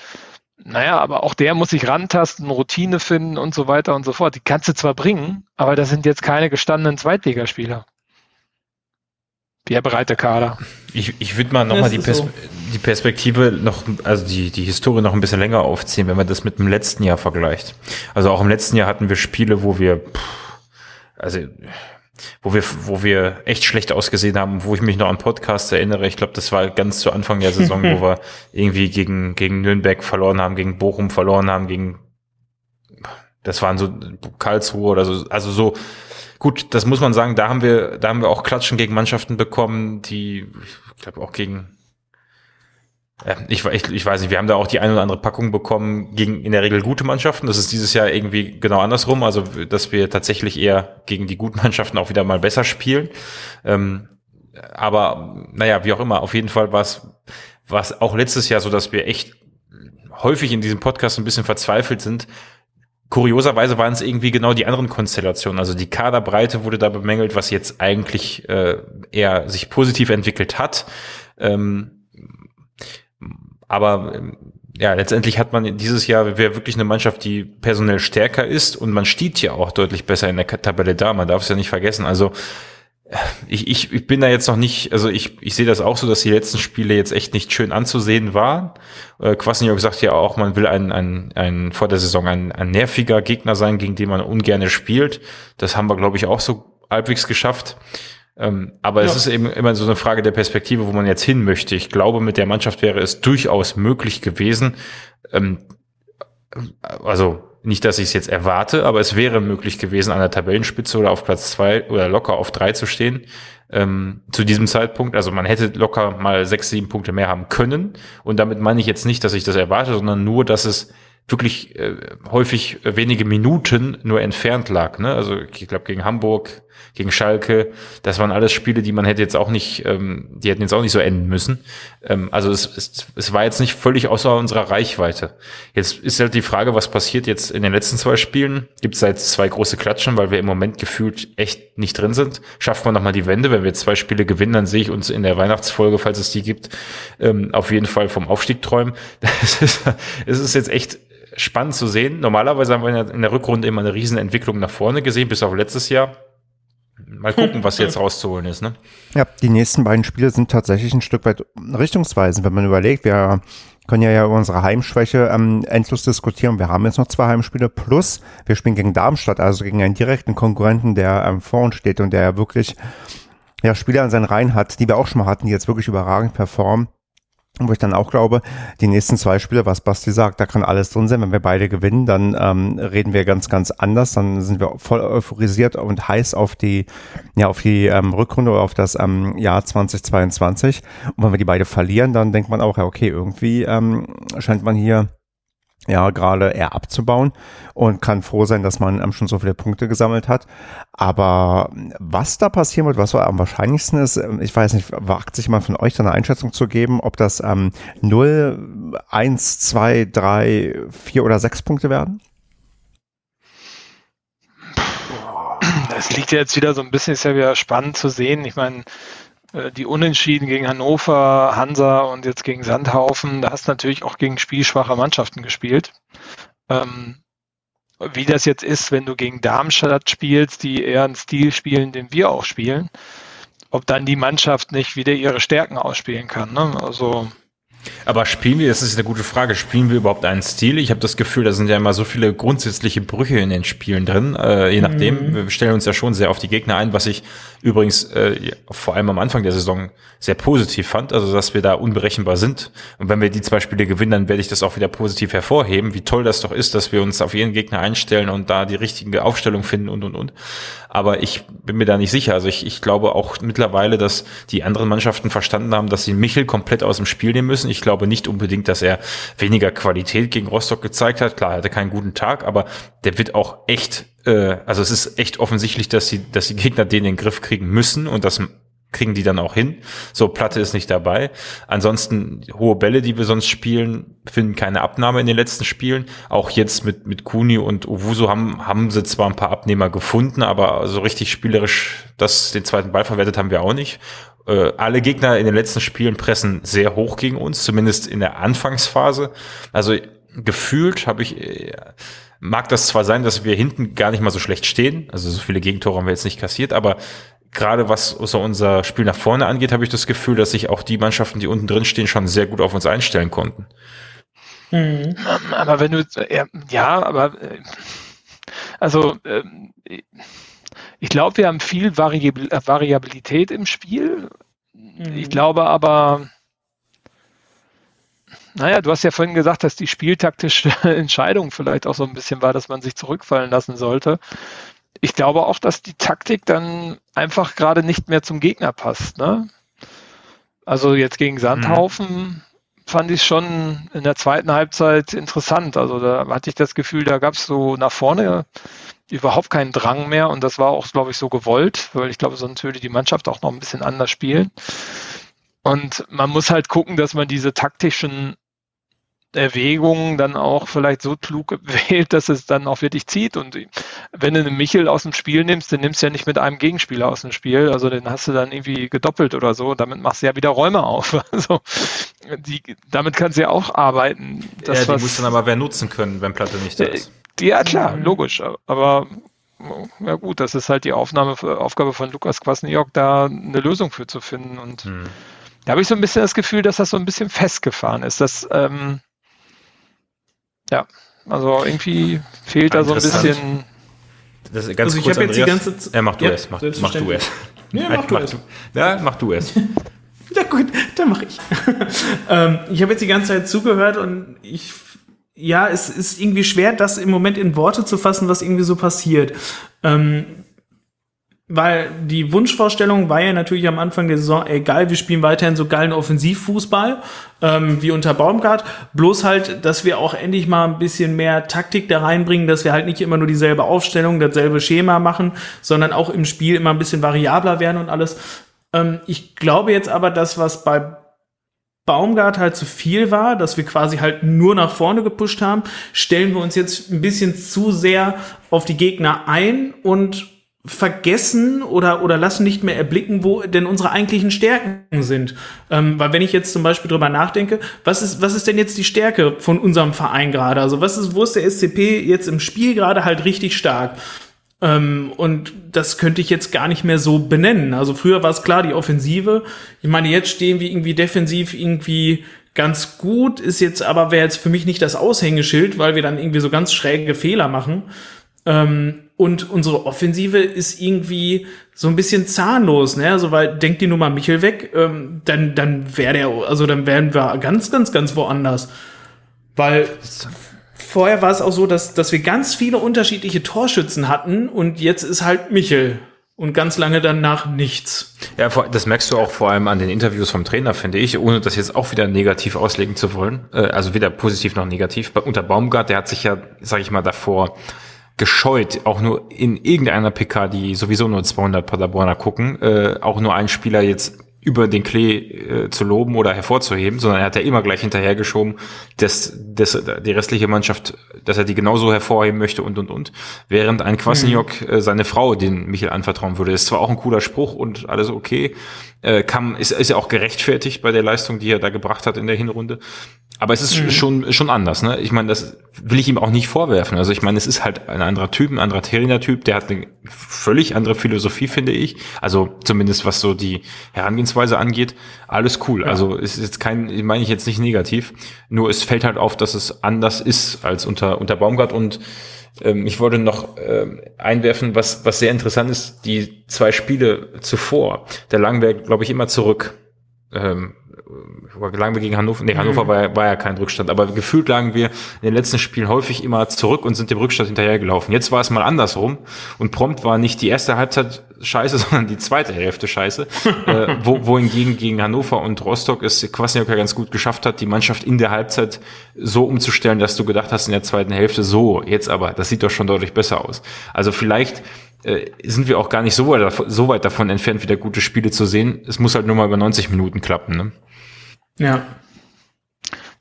naja, aber auch der muss sich rantasten, Routine finden und so weiter und so fort. Die kannst du zwar bringen, aber das sind jetzt keine gestandenen Zweitligaspieler. Pierre breite Kader. Ich, ich würde mal nochmal die, Pers so. die Perspektive noch, also die, die Historie noch ein bisschen länger aufziehen, wenn man das mit dem letzten Jahr vergleicht. Also auch im letzten Jahr hatten wir Spiele, wo wir, pff, also wo wir, wo wir echt schlecht ausgesehen haben, wo ich mich noch an Podcasts erinnere. Ich glaube, das war ganz zu Anfang der Saison, wo wir irgendwie gegen, gegen Nürnberg verloren haben, gegen Bochum verloren haben, gegen, das waren so Karlsruhe oder so, also so, gut, das muss man sagen, da haben wir, da haben wir auch Klatschen gegen Mannschaften bekommen, die, ich glaube auch gegen, ja, ich, ich, ich weiß nicht, wir haben da auch die eine oder andere Packung bekommen gegen in der Regel gute Mannschaften. Das ist dieses Jahr irgendwie genau andersrum, also dass wir tatsächlich eher gegen die guten Mannschaften auch wieder mal besser spielen. Ähm, aber naja, wie auch immer, auf jeden Fall war es war es auch letztes Jahr so, dass wir echt häufig in diesem Podcast ein bisschen verzweifelt sind. Kurioserweise waren es irgendwie genau die anderen Konstellationen. Also die Kaderbreite wurde da bemängelt, was jetzt eigentlich äh, eher sich positiv entwickelt hat. Ähm, aber ähm, ja, letztendlich hat man dieses Jahr wirklich eine Mannschaft, die personell stärker ist und man steht ja auch deutlich besser in der Tabelle da. Man darf es ja nicht vergessen. Also ich, ich, ich bin da jetzt noch nicht, also ich, ich sehe das auch so, dass die letzten Spiele jetzt echt nicht schön anzusehen waren. Äh, Kwasniok sagt ja auch, man will ein, ein, ein vor der Saison ein, ein nerviger Gegner sein, gegen den man ungerne spielt. Das haben wir, glaube ich, auch so halbwegs geschafft. Ähm, aber ja. es ist eben immer so eine Frage der Perspektive, wo man jetzt hin möchte. Ich glaube, mit der Mannschaft wäre es durchaus möglich gewesen, ähm, also nicht, dass ich es jetzt erwarte, aber es wäre möglich gewesen, an der Tabellenspitze oder auf Platz zwei oder locker auf drei zu stehen. Ähm, zu diesem Zeitpunkt. Also man hätte locker mal sechs, sieben Punkte mehr haben können. Und damit meine ich jetzt nicht, dass ich das erwarte, sondern nur, dass es wirklich äh, häufig wenige Minuten nur entfernt lag. Ne? Also ich glaube gegen Hamburg, gegen Schalke, das waren alles Spiele, die man hätte jetzt auch nicht, ähm, die hätten jetzt auch nicht so enden müssen. Ähm, also es, es, es war jetzt nicht völlig außer unserer Reichweite. Jetzt ist halt die Frage, was passiert jetzt in den letzten zwei Spielen? Gibt es da jetzt zwei große Klatschen, weil wir im Moment gefühlt echt nicht drin sind? Schafft man nochmal die Wende? Wenn wir zwei Spiele gewinnen, dann sehe ich uns in der Weihnachtsfolge, falls es die gibt, ähm, auf jeden Fall vom Aufstieg träumen. Es ist, es ist jetzt echt spannend zu sehen. Normalerweise haben wir in der Rückrunde immer eine Riesenentwicklung nach vorne gesehen, bis auf letztes Jahr. Mal gucken, was jetzt rauszuholen ist. Ne? Ja, die nächsten beiden Spiele sind tatsächlich ein Stück weit richtungsweisend, wenn man überlegt, wir können ja, ja über unsere Heimschwäche ähm, endlos diskutieren. Wir haben jetzt noch zwei Heimspiele plus wir spielen gegen Darmstadt, also gegen einen direkten Konkurrenten, der ähm, vor uns steht und der ja wirklich ja, Spieler an seinen Reihen hat, die wir auch schon mal hatten, die jetzt wirklich überragend performen. Wo ich dann auch glaube, die nächsten zwei Spiele, was Basti sagt, da kann alles drin sein. Wenn wir beide gewinnen, dann ähm, reden wir ganz, ganz anders. Dann sind wir voll euphorisiert und heiß auf die, ja, auf die ähm, Rückrunde oder auf das ähm, Jahr 2022. Und wenn wir die beide verlieren, dann denkt man auch, ja, okay, irgendwie ähm, scheint man hier ja, gerade eher abzubauen und kann froh sein, dass man schon so viele Punkte gesammelt hat. Aber was da passieren wird, was so am wahrscheinlichsten ist, ähm, ich weiß nicht, wagt sich mal von euch da eine Einschätzung zu geben, ob das ähm, 0, 1, 2, 3, 4 oder 6 Punkte werden? Das liegt ja jetzt wieder so ein bisschen, ist ja wieder spannend zu sehen. Ich meine, die Unentschieden gegen Hannover, Hansa und jetzt gegen Sandhaufen, da hast du natürlich auch gegen spielschwache Mannschaften gespielt. Ähm, wie das jetzt ist, wenn du gegen Darmstadt spielst, die eher einen Stil spielen, den wir auch spielen, ob dann die Mannschaft nicht wieder ihre Stärken ausspielen kann. Ne? Also aber spielen wir, das ist eine gute Frage, spielen wir überhaupt einen Stil? Ich habe das Gefühl, da sind ja immer so viele grundsätzliche Brüche in den Spielen drin. Äh, je nachdem, mhm. wir stellen uns ja schon sehr auf die Gegner ein, was ich übrigens äh, vor allem am Anfang der Saison sehr positiv fand, also dass wir da unberechenbar sind. Und wenn wir die zwei Spiele gewinnen, dann werde ich das auch wieder positiv hervorheben, wie toll das doch ist, dass wir uns auf jeden Gegner einstellen und da die richtige Aufstellung finden und und und. Aber ich bin mir da nicht sicher. Also ich, ich glaube auch mittlerweile, dass die anderen Mannschaften verstanden haben, dass sie Michel komplett aus dem Spiel nehmen müssen. Ich glaube nicht unbedingt, dass er weniger Qualität gegen Rostock gezeigt hat. Klar, er hatte keinen guten Tag, aber der wird auch echt, äh, also es ist echt offensichtlich, dass sie, dass die Gegner den in den Griff kriegen müssen und das kriegen die dann auch hin. So, Platte ist nicht dabei. Ansonsten hohe Bälle, die wir sonst spielen, finden keine Abnahme in den letzten Spielen. Auch jetzt mit, mit Kuni und Owusu haben, haben sie zwar ein paar Abnehmer gefunden, aber so richtig spielerisch das, den zweiten Ball verwertet haben wir auch nicht. Äh, alle Gegner in den letzten Spielen pressen sehr hoch gegen uns, zumindest in der Anfangsphase. Also gefühlt habe ich, äh, mag das zwar sein, dass wir hinten gar nicht mal so schlecht stehen, also so viele Gegentore haben wir jetzt nicht kassiert, aber gerade was so unser Spiel nach vorne angeht, habe ich das Gefühl, dass sich auch die Mannschaften, die unten drin stehen, schon sehr gut auf uns einstellen konnten. Mhm. Aber wenn du, ja, aber äh, also ähm, ich glaube, wir haben viel äh, Variabilität im Spiel. Ich mhm. glaube aber, naja, du hast ja vorhin gesagt, dass die spieltaktische Entscheidung vielleicht auch so ein bisschen war, dass man sich zurückfallen lassen sollte. Ich glaube auch, dass die Taktik dann einfach gerade nicht mehr zum Gegner passt. Ne? Also jetzt gegen Sandhaufen mhm. fand ich schon in der zweiten Halbzeit interessant. Also da hatte ich das Gefühl, da gab es so nach vorne überhaupt keinen Drang mehr und das war auch, glaube ich, so gewollt, weil ich glaube, sonst würde die Mannschaft auch noch ein bisschen anders spielen. Und man muss halt gucken, dass man diese taktischen Erwägungen dann auch vielleicht so klug wählt, dass es dann auch wirklich zieht. Und wenn du einen Michel aus dem Spiel nimmst, den nimmst du ja nicht mit einem Gegenspieler aus dem Spiel. Also den hast du dann irgendwie gedoppelt oder so. Damit machst du ja wieder Räume auf. Also die, damit kannst du ja auch arbeiten. Das, ja, die muss dann aber wer nutzen können, wenn Platte nicht da ist. Ja, klar, mhm. logisch. Aber ja gut, das ist halt die Aufnahme, Aufgabe von Lukas Kwasniok, da eine Lösung für zu finden. Und hm. da habe ich so ein bisschen das Gefühl, dass das so ein bisschen festgefahren ist. Dass, ähm, ja, also irgendwie fehlt da so ein bisschen. Das ist ganz also kurz, ich jetzt die ganze Z ja, mach du ja, es, mach, mach du es. Ja, mach, du es. Ja, mach du es. ja gut, dann mache ich. ähm, ich habe jetzt die ganze Zeit zugehört und ich ja, es ist irgendwie schwer, das im Moment in Worte zu fassen, was irgendwie so passiert. Ähm, weil die Wunschvorstellung war ja natürlich am Anfang der Saison, egal, wir spielen weiterhin so geilen Offensivfußball ähm, wie unter Baumgart, bloß halt, dass wir auch endlich mal ein bisschen mehr Taktik da reinbringen, dass wir halt nicht immer nur dieselbe Aufstellung, dasselbe Schema machen, sondern auch im Spiel immer ein bisschen variabler werden und alles. Ähm, ich glaube jetzt aber, dass was bei Baumgart halt zu viel war, dass wir quasi halt nur nach vorne gepusht haben, stellen wir uns jetzt ein bisschen zu sehr auf die Gegner ein und vergessen oder, oder lassen nicht mehr erblicken, wo denn unsere eigentlichen Stärken sind. Ähm, weil wenn ich jetzt zum Beispiel drüber nachdenke, was ist, was ist denn jetzt die Stärke von unserem Verein gerade? Also was ist, wo ist der SCP jetzt im Spiel gerade halt richtig stark? Ähm, und das könnte ich jetzt gar nicht mehr so benennen. Also früher war es klar, die Offensive. Ich meine, jetzt stehen wir irgendwie defensiv irgendwie ganz gut, ist jetzt aber, wäre jetzt für mich nicht das Aushängeschild, weil wir dann irgendwie so ganz schräge Fehler machen. Ähm, und unsere Offensive ist irgendwie so ein bisschen zahnlos, ne? Also, weil, denkt die Nummer Michel weg, ähm, dann, dann wäre der, also dann wären wir ganz, ganz, ganz woanders. Weil vorher war es auch so, dass, dass wir ganz viele unterschiedliche Torschützen hatten und jetzt ist halt Michel und ganz lange danach nichts. Ja, das merkst du auch vor allem an den Interviews vom Trainer, finde ich, ohne das jetzt auch wieder negativ auslegen zu wollen. Äh, also weder positiv noch negativ. Unter Baumgart, der hat sich ja, sag ich mal, davor gescheut, auch nur in irgendeiner PK, die sowieso nur 200 Paderborner gucken, äh, auch nur einen Spieler jetzt über den Klee äh, zu loben oder hervorzuheben, sondern er hat ja immer gleich hinterhergeschoben, dass, dass die restliche Mannschaft, dass er die genauso hervorheben möchte und und und. Während ein Kwasniok mhm. äh, seine Frau den Michael anvertrauen würde. ist zwar auch ein cooler Spruch und alles okay, äh, kam, ist, ist ja auch gerechtfertigt bei der Leistung, die er da gebracht hat in der Hinrunde. Aber es ist mhm. schon, schon anders, ne? Ich meine, das will ich ihm auch nicht vorwerfen. Also ich meine, es ist halt ein anderer Typ, ein anderer Trainer-Typ, der hat eine völlig andere Philosophie, finde ich. Also zumindest was so die Herangehensweise angeht. Alles cool. Ja. Also ist jetzt kein, meine ich jetzt nicht negativ. Nur es fällt halt auf, dass es anders ist als unter, unter Baumgart und ähm, ich wollte noch ähm, einwerfen, was, was sehr interessant ist, die zwei Spiele zuvor, da lagen wir, glaube ich, immer zurück. Ähm, lagen wir gegen Hannover, nee, Hannover mhm. war, war ja kein Rückstand, aber gefühlt lagen wir in den letzten Spielen häufig immer zurück und sind dem Rückstand hinterhergelaufen. Jetzt war es mal andersrum und prompt war nicht die erste Halbzeit scheiße, sondern die zweite Hälfte scheiße, äh, wo, wohingegen gegen Hannover und Rostock es Kwasniok ja ganz gut geschafft hat, die Mannschaft in der Halbzeit so umzustellen, dass du gedacht hast in der zweiten Hälfte, so, jetzt aber, das sieht doch schon deutlich besser aus. Also vielleicht äh, sind wir auch gar nicht so weit, so weit davon entfernt, wieder gute Spiele zu sehen. Es muss halt nur mal über 90 Minuten klappen. Ne? Ja.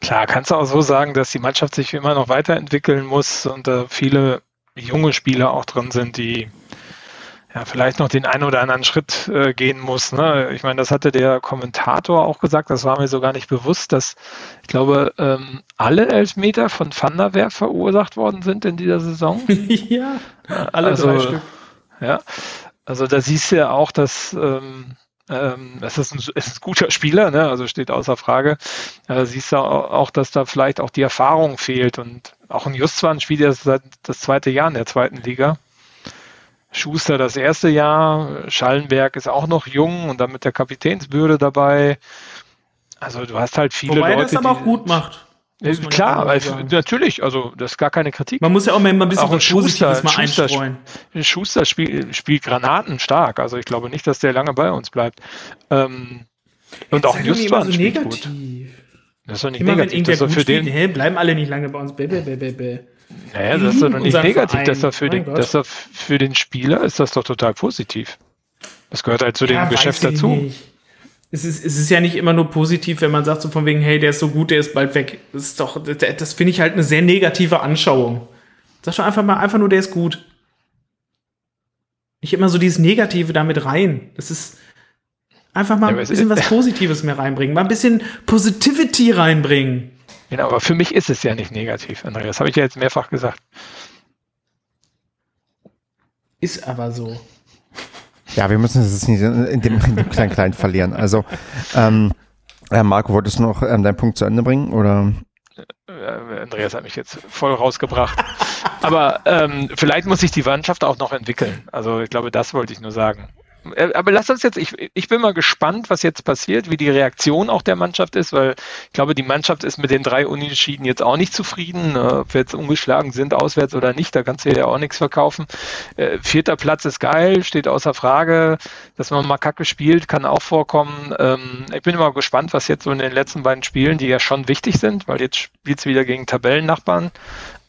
Klar, kannst du auch so sagen, dass die Mannschaft sich immer noch weiterentwickeln muss und da viele junge Spieler auch drin sind, die ja, vielleicht noch den einen oder anderen Schritt äh, gehen muss. Ne? Ich meine, das hatte der Kommentator auch gesagt, das war mir so gar nicht bewusst, dass ich glaube, ähm, alle Elfmeter von Van der Werf verursacht worden sind in dieser Saison. ja, alle also, drei Stück. Ja, also da siehst du ja auch, dass ähm, ähm, es ist ein, es ist ein guter Spieler, ne? also steht außer Frage. Da siehst du auch, dass da vielleicht auch die Erfahrung fehlt und auch ein Justwan spielt ja seit das zweite Jahr in der zweiten Liga. Schuster das erste Jahr, Schallenberg ist auch noch jung und dann mit der Kapitänsbürde dabei. Also du hast halt viele Wobei Leute, das aber auch gut macht. Äh, muss man klar, ja auch sagen. natürlich, also das ist gar keine Kritik. Man muss ja auch mal ein bisschen Auch ein was Positives mal Schuster, einstreuen. Schuster spielt, spielt Granaten stark, also ich glaube nicht, dass der lange bei uns bleibt. Ähm, und auch doch nicht Justwan so spielt negativ. gut. Das ist doch nicht Immer negativ, dass er für spielt, den, hä, bleiben alle nicht lange bei uns. Bäh, bäh, bäh, bäh, naja, das ist doch nicht negativ, dass er für den, Gott. dass er für den Spieler ist das doch total positiv. Das gehört halt zu dem Ja, Geschäft weiß ich dazu. nicht. Es ist, es ist ja nicht immer nur positiv, wenn man sagt so von wegen, hey, der ist so gut, der ist bald weg. Das ist doch, das, finde ich halt eine sehr negative Anschauung. Sag doch einfach mal, einfach nur, der ist gut. Nicht immer so dieses Negative damit rein. Das ist einfach mal ein bisschen was Positives mehr reinbringen, mal ein bisschen Positivity reinbringen. Genau, aber für mich ist es ja nicht negativ, Andreas. Das habe ich ja jetzt mehrfach gesagt. Ist aber so. Ja, wir müssen es nicht in dem, in dem kleinen kleinen verlieren. Also, ähm, ja, Marco, wolltest du noch ähm, deinen Punkt zu Ende bringen? Oder? Äh, Andreas hat mich jetzt voll rausgebracht. Aber ähm, vielleicht muss sich die Mannschaft auch noch entwickeln. Also ich glaube, das wollte ich nur sagen. Äh, Aber lass uns jetzt, ich, ich bin mal gespannt, was jetzt passiert, wie die Reaktion auch der Mannschaft ist, weil ich glaube, die Mannschaft ist mit den drei Unentschieden jetzt auch nicht zufrieden. Äh, Ob wir jetzt ungeschlagen sind, auswärts oder nicht, da kannst du ja auch nichts verkaufen. Äh, Vierter Platz ist geil, steht außer Frage. Dass man mal Kacke spielt, kann auch vorkommen. Ähm, Ich bin immer gespannt, was jetzt so in den letzten beiden Spielen, die ja schon wichtig sind, weil jetzt spielt's wieder gegen Tabellennachbarn.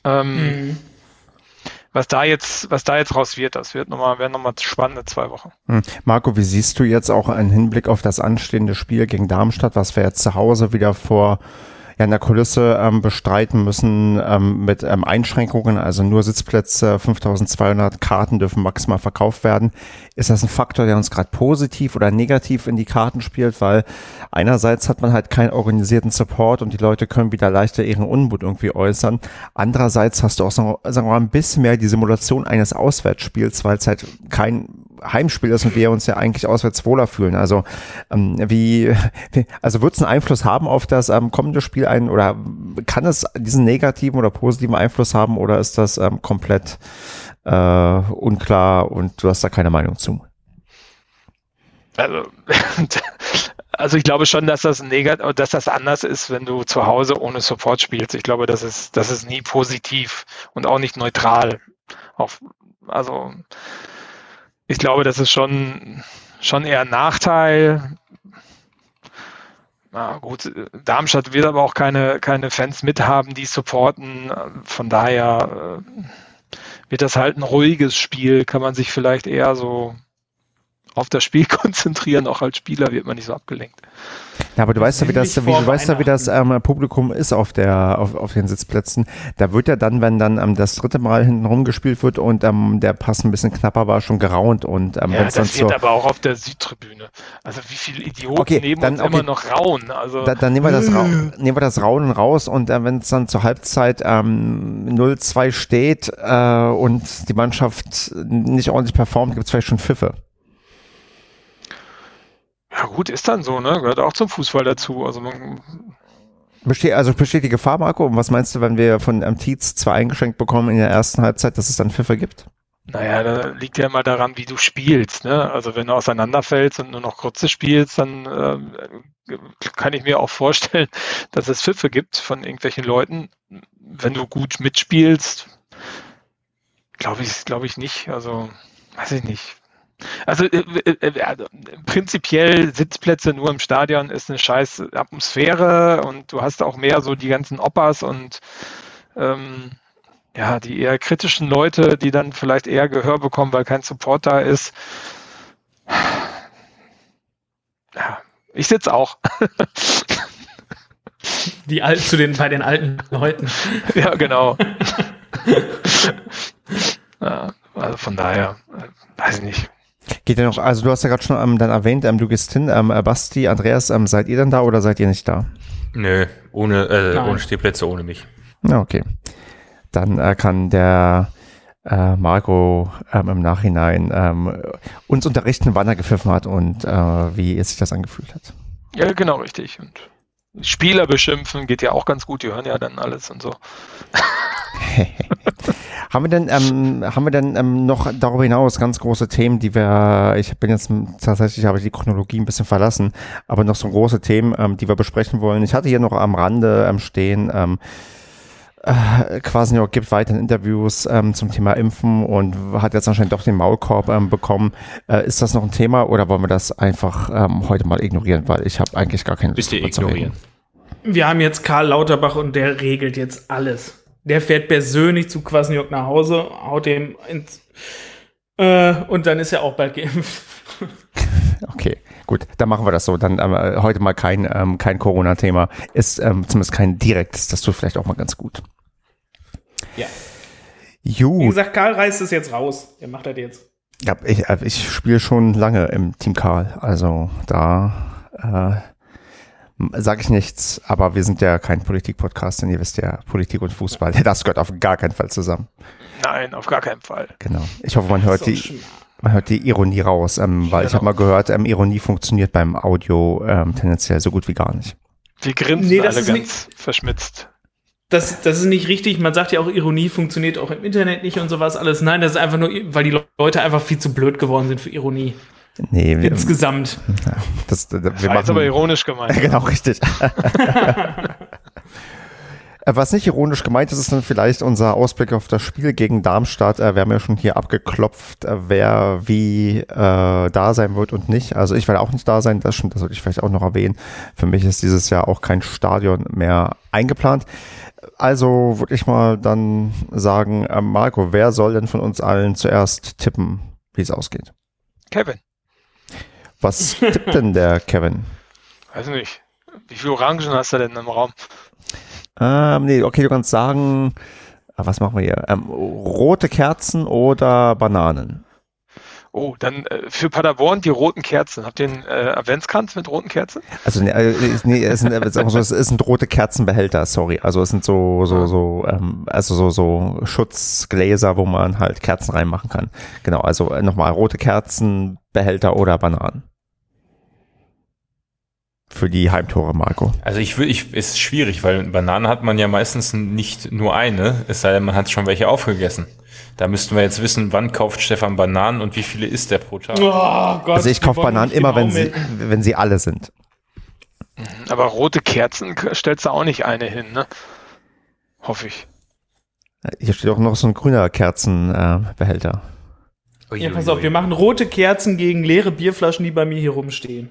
Ähm, Mhm. Was da jetzt, was da jetzt raus wird, das wird nochmal, werden nochmal spannende zwei Wochen. Hm. Marco, wie siehst du jetzt auch einen Hinblick auf das anstehende Spiel gegen Darmstadt, was wir jetzt zu Hause wieder vor ja, in der Kulisse ähm, bestreiten müssen ähm, mit ähm, Einschränkungen, also nur Sitzplätze, 5200 Karten dürfen maximal verkauft werden. Ist das ein Faktor, der uns gerade positiv oder negativ in die Karten spielt? Weil einerseits hat man halt keinen organisierten Support und die Leute können wieder leichter ihren Unmut irgendwie äußern. Andererseits hast du auch so, sagen wir mal, ein bisschen mehr die Simulation eines Auswärtsspiels, weil es halt kein Heimspiel ist und wir uns ja eigentlich auswärts wohler fühlen. Also ähm, wie, also wird es einen Einfluss haben auf das ähm, kommende Spiel ein oder kann es diesen negativen oder positiven Einfluss haben oder ist das ähm, komplett äh, unklar und du hast da keine Meinung zu? Also, also ich glaube schon, dass das negat dass das anders ist, wenn du zu Hause ohne Support spielst. Ich glaube, das ist, das ist nie positiv und auch nicht neutral. Auch, also ich glaube, das ist schon, schon eher ein Nachteil. Na gut, Darmstadt wird aber auch keine, keine Fans mithaben, die supporten. Von daher äh, wird das halt ein ruhiges Spiel, kann man sich vielleicht eher so auf das Spiel konzentrieren. Auch als Spieler wird man nicht so abgelenkt. Ja, aber du weißt ja, wie das, wie, du weißt ja, wie das ähm, Publikum ist auf der, auf, auf den Sitzplätzen. Da wird ja dann, wenn dann ähm, das dritte Mal hinten rumgespielt wird und ähm, der Pass ein bisschen knapper war, schon geraunt und ähm, Ja, wenn es dann das wird zur, aber auch auf der Südtribüne. Also wie viele Idioten Okay, neben dann- uns okay. immer noch rauen. Also Da, dann nehmen wir das, Ra nehmen wir das Raunen raus und äh, wenn es dann zur Halbzeit ähm, 0-2 steht äh, und die Mannschaft nicht ordentlich performt, gibt es vielleicht schon Pfiffe. Ja gut, ist dann so, ne? Gehört auch zum Fußball dazu. Also man, Besteht, also besteht die Gefahr, Marco? Und was meinst du, wenn wir von Tietz zwei eingeschränkt bekommen in der ersten Halbzeit, dass es dann Pfiffe gibt? naja, da liegt ja immer daran, wie du spielst. Ne? Also wenn du auseinanderfällst und nur noch kurze spielst, dann äh, kann ich mir auch vorstellen, dass es Pfiffe gibt von irgendwelchen Leuten. Wenn du gut mitspielst, glaube ich, glaube ich nicht. Also weiß ich nicht. Also äh, äh, also, prinzipiell Sitzplätze nur im Stadion ist eine scheiß Atmosphäre und du hast auch mehr so die ganzen Oppas und ähm, ja, die eher kritischen Leute, die dann vielleicht eher Gehör bekommen, weil kein Support da ist. Ja, ich sitze auch. Die Al zu den, bei den alten Leuten. ja, genau. ja, also von daher, äh, weiß ich nicht. Geht ja noch, also du hast ja gerade schon ähm, dann erwähnt, ähm, du gehst hin, ähm, äh, Basti, Andreas, ähm, seid ihr denn da oder seid ihr nicht da? Nö, ohne, äh, Nein. ohne Stehplätze, ohne mich. Okay. Dann äh, kann der äh, Marco ähm, im Nachhinein ähm, uns unterrichten, wann er gepfiffen hat und äh, wie es sich das angefühlt hat. Ja, genau, richtig. Und Spieler beschimpfen geht ja auch ganz gut, die hören ja dann alles und so. haben wir denn, ähm, haben wir denn ähm, noch darüber hinaus ganz große Themen, die wir, ich bin jetzt tatsächlich, habe ich die Chronologie ein bisschen verlassen, aber noch so große Themen, ähm, die wir besprechen wollen. Ich hatte hier noch am Rande ähm, stehen, ähm, äh, Quasniok gibt weiterhin Interviews ähm, zum Thema Impfen und hat jetzt anscheinend doch den Maulkorb ähm, bekommen. Äh, ist das noch ein Thema oder wollen wir das einfach ähm, heute mal ignorieren, weil ich habe eigentlich gar keine zu reden. ignorieren. Wir haben jetzt Karl Lauterbach und der regelt jetzt alles. Der fährt persönlich zu Kwasniok nach Hause, haut dem ins. Äh, und dann ist er auch bald geimpft. Okay, gut, dann machen wir das so. Dann ähm, heute mal kein, ähm, kein Corona-Thema. Ist ähm, zumindest kein direktes, das tut vielleicht auch mal ganz gut. Ja. Wie Gut, gesagt, Karl reißt es jetzt raus. Der macht das jetzt. ja, ich, äh, ich spiele schon lange im Team Karl, also da äh, sage ich nichts, aber wir sind ja kein Politik-Podcast, denn ihr wisst ja, Politik und Fußball, das gehört auf gar keinen Fall zusammen. Nein, auf gar keinen Fall. Genau. Ich hoffe, man hört So die, schmal. Man hört die Ironie raus, ähm, weil ich Genau. habe mal gehört, ähm, Ironie funktioniert beim Audio ähm, tendenziell so gut wie gar nicht. Wir grinsen Nee, das alle ist ganz verschmitzt. Das, das ist nicht richtig. Man sagt ja auch, Ironie funktioniert auch im Internet nicht und sowas alles. Nein, das ist einfach nur, weil die Leute einfach viel zu blöd geworden sind für Ironie. Nee, wir, Insgesamt. das, wir Das war jetzt machen, aber ironisch gemeint. Genau, richtig. Äh, Was nicht ironisch gemeint ist, ist dann vielleicht unser Ausblick auf das Spiel gegen Darmstadt. Äh, Wir haben ja schon hier abgeklopft, äh, wer wie äh, da sein wird und nicht. Also ich werde auch nicht da sein, das stimmt, das sollte ich vielleicht auch noch erwähnen. Für mich ist dieses Jahr auch kein Stadion mehr eingeplant. Also würde ich mal dann sagen, äh, Marco, wer soll denn von uns allen zuerst tippen, wie es ausgeht? Kevin, Was tippt denn der Kevin? weiß nicht. Wie viele Orangen hast du denn im Raum? Ähm, nee, okay, du kannst sagen, ah, was machen wir hier? Ähm, rote Kerzen oder Bananen? Oh, dann äh, für Paderborn die roten Kerzen. Habt ihr einen äh, Adventskranz mit roten Kerzen? Also nee, äh, nee es, sind, so, es sind rote Kerzenbehälter, sorry. Also es sind so, so, so, ähm, also so, so Schutzgläser, wo man halt Kerzen reinmachen kann. Genau, also äh, nochmal rote Kerzenbehälter oder Bananen. Für die Heimtore, Marco. Also ich will, ich, ist schwierig, weil Bananen hat man ja meistens nicht nur eine, es sei denn, man hat schon welche aufgegessen. Da müssten wir jetzt wissen, wann kauft Stefan Bananen und wie viele isst er pro Tag. Oh Gott. Also ich kaufe Bananen immer, genau wenn sie, mit- wenn sie alle sind. Aber rote Kerzen stellst du auch nicht eine hin, ne? Hoffe ich. Hier steht auch noch so ein grüner Kerzenbehälter. Äh, Behälter. Ja, pass auf, wir machen rote Kerzen gegen leere Bierflaschen, die bei mir hier rumstehen.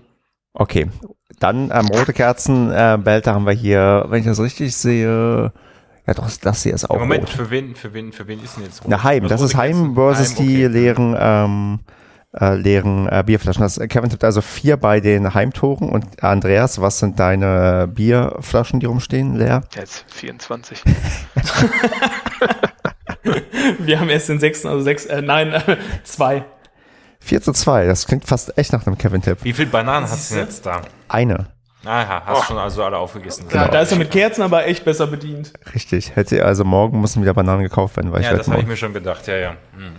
Okay, dann ähm, rote Kerzenbehälter äh, Behälter haben wir hier, wenn ich das richtig sehe. Ja, doch, das hier ist auch Moment, rot. für wen, für wen, für wen ist denn jetzt rot? Na, Heim, das rote ist Heim Kerzen? versus Heim, die okay. leeren, ähm, äh, leeren äh, Bierflaschen. Das, Kevin tippt also vier bei den Heimtoren und Andreas, was sind deine Bierflaschen, die rumstehen, leer? Jetzt 24. Wir haben erst den sechsten, also sechs, äh, nein, äh, zwei. 4 zu 2, das klingt fast echt nach einem Kevin-Tipp. Wie viel Bananen hast du jetzt da? Eine, Aha, hast schon also alle aufgegessen. Ja, da ist er mit Kerzen aber echt besser bedient. richtig. Hätte also morgen müssen wieder Bananen gekauft werden, weil ich Ja, werde das habe ich mir schon gedacht, ja, ja. Hm.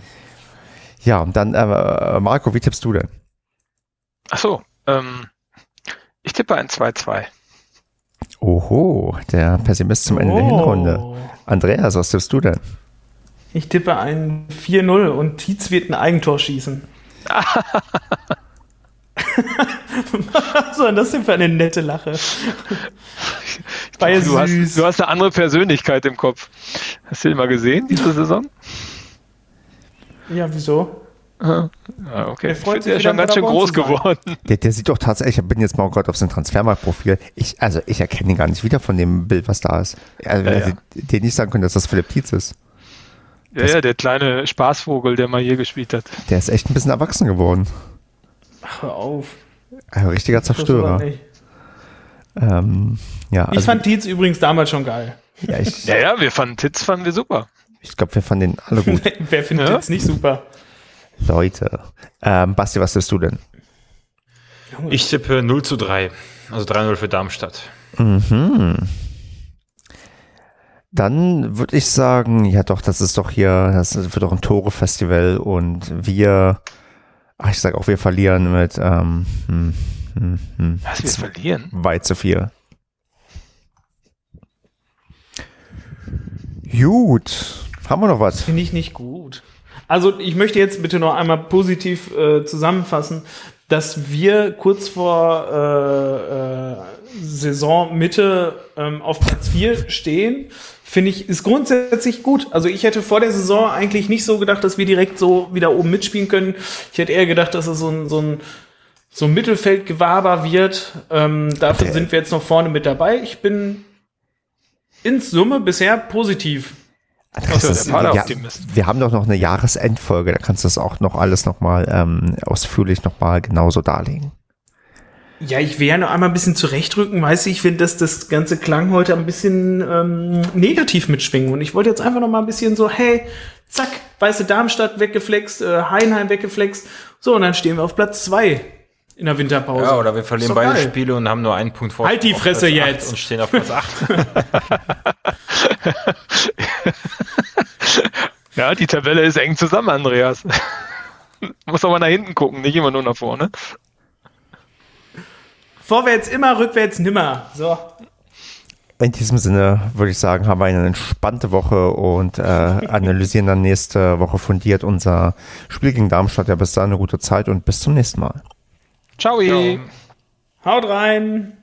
Ja, und dann, äh, Marco, wie tippst du denn? Ach so, ähm, ich tippe ein 2-2. Oho, der Pessimist zum Ende der Oh. Hinrunde. Andreas, was tippst du denn? Ich tippe ein 4-0 und Tietz wird ein Eigentor schießen. Was soll denn das denn für eine nette Lache? War ja Du hast, süß. du hast eine andere Persönlichkeit im Kopf. Hast du den mal gesehen, diese Saison? ja, wieso? Ja, okay. Er Ich freut der ist wieder schon ganz schön groß geworden. Der, der sieht doch tatsächlich, ich bin jetzt mal gerade auf sein Transfermarktprofil. Ich, also ich erkenne ihn gar nicht wieder von dem Bild, was da ist. Also, Ja, wenn ja. sie dir nicht sagen können, dass das Philipp Tietz ist. Ja, ja, der kleine Spaßvogel, der mal hier gespielt hat. Der ist echt ein bisschen erwachsen geworden. Ach, hör auf. Ein richtiger Zerstörer. Ähm, ja, Ich also, fand Tietz übrigens damals schon geil. ja, ich, Ja, ja, wir fanden Titz fanden wir super. ich glaube, wir fanden den alle gut. Wer findet Ja? Tietz nicht super? Leute. Ähm, Basti, was bist du denn? Ich tippe 0 zu 3. Also 3-0 für Darmstadt. Mhm. Dann würde ich sagen, ja doch, das ist doch hier, das wird doch ein Tore-Festival und wir, ach, ich sage auch, wir verlieren mit ähm, hm, hm, hm, Was, wir verlieren? weit zu viel. Gut. Haben wir noch was? Finde ich nicht gut. Also ich möchte jetzt bitte noch einmal positiv äh, zusammenfassen, dass wir kurz vor äh, äh, Saisonmitte ähm, auf Platz 4 stehen, finde ich, ist grundsätzlich gut. Also ich hätte vor der Saison eigentlich nicht so gedacht, dass wir direkt so wieder oben mitspielen können. Ich hätte eher gedacht, dass es so ein, so ein, so ein Mittelfeldgewaber wird. Ähm, dafür sind wir jetzt noch vorne mit dabei. Ich bin in Summe bisher positiv. Das der ist, Pader-Optimist. wir haben doch noch eine Jahresendfolge, da kannst du das auch noch alles nochmal ähm, ausführlich nochmal genauso darlegen. Ja, ich will ja noch einmal ein bisschen zurechtrücken, weißt du, ich finde, dass das ganze Klang heute ein bisschen ähm, negativ mitschwingen. Und ich wollte jetzt einfach noch mal ein bisschen so, hey, zack, weiße Darmstadt weggeflext, äh, Heinheim weggeflext. So, und dann stehen wir auf Platz zwei in der Winterpause. Ja, oder wir verlieren beide geil. Spiele und haben nur einen Punkt vor. Halt die Fresse jetzt. Und stehen auf Platz 8. Ja, die Tabelle ist eng zusammen, Andreas. Muss aber nach hinten gucken, nicht immer nur nach vorne. Vorwärts immer, rückwärts nimmer. So. In diesem Sinne würde ich sagen, haben wir eine entspannte Woche und äh, analysieren dann nächste Woche fundiert unser Spiel gegen Darmstadt. Ja, bis dahin eine gute Zeit und bis zum nächsten Mal. Ciao. Ja. Haut rein.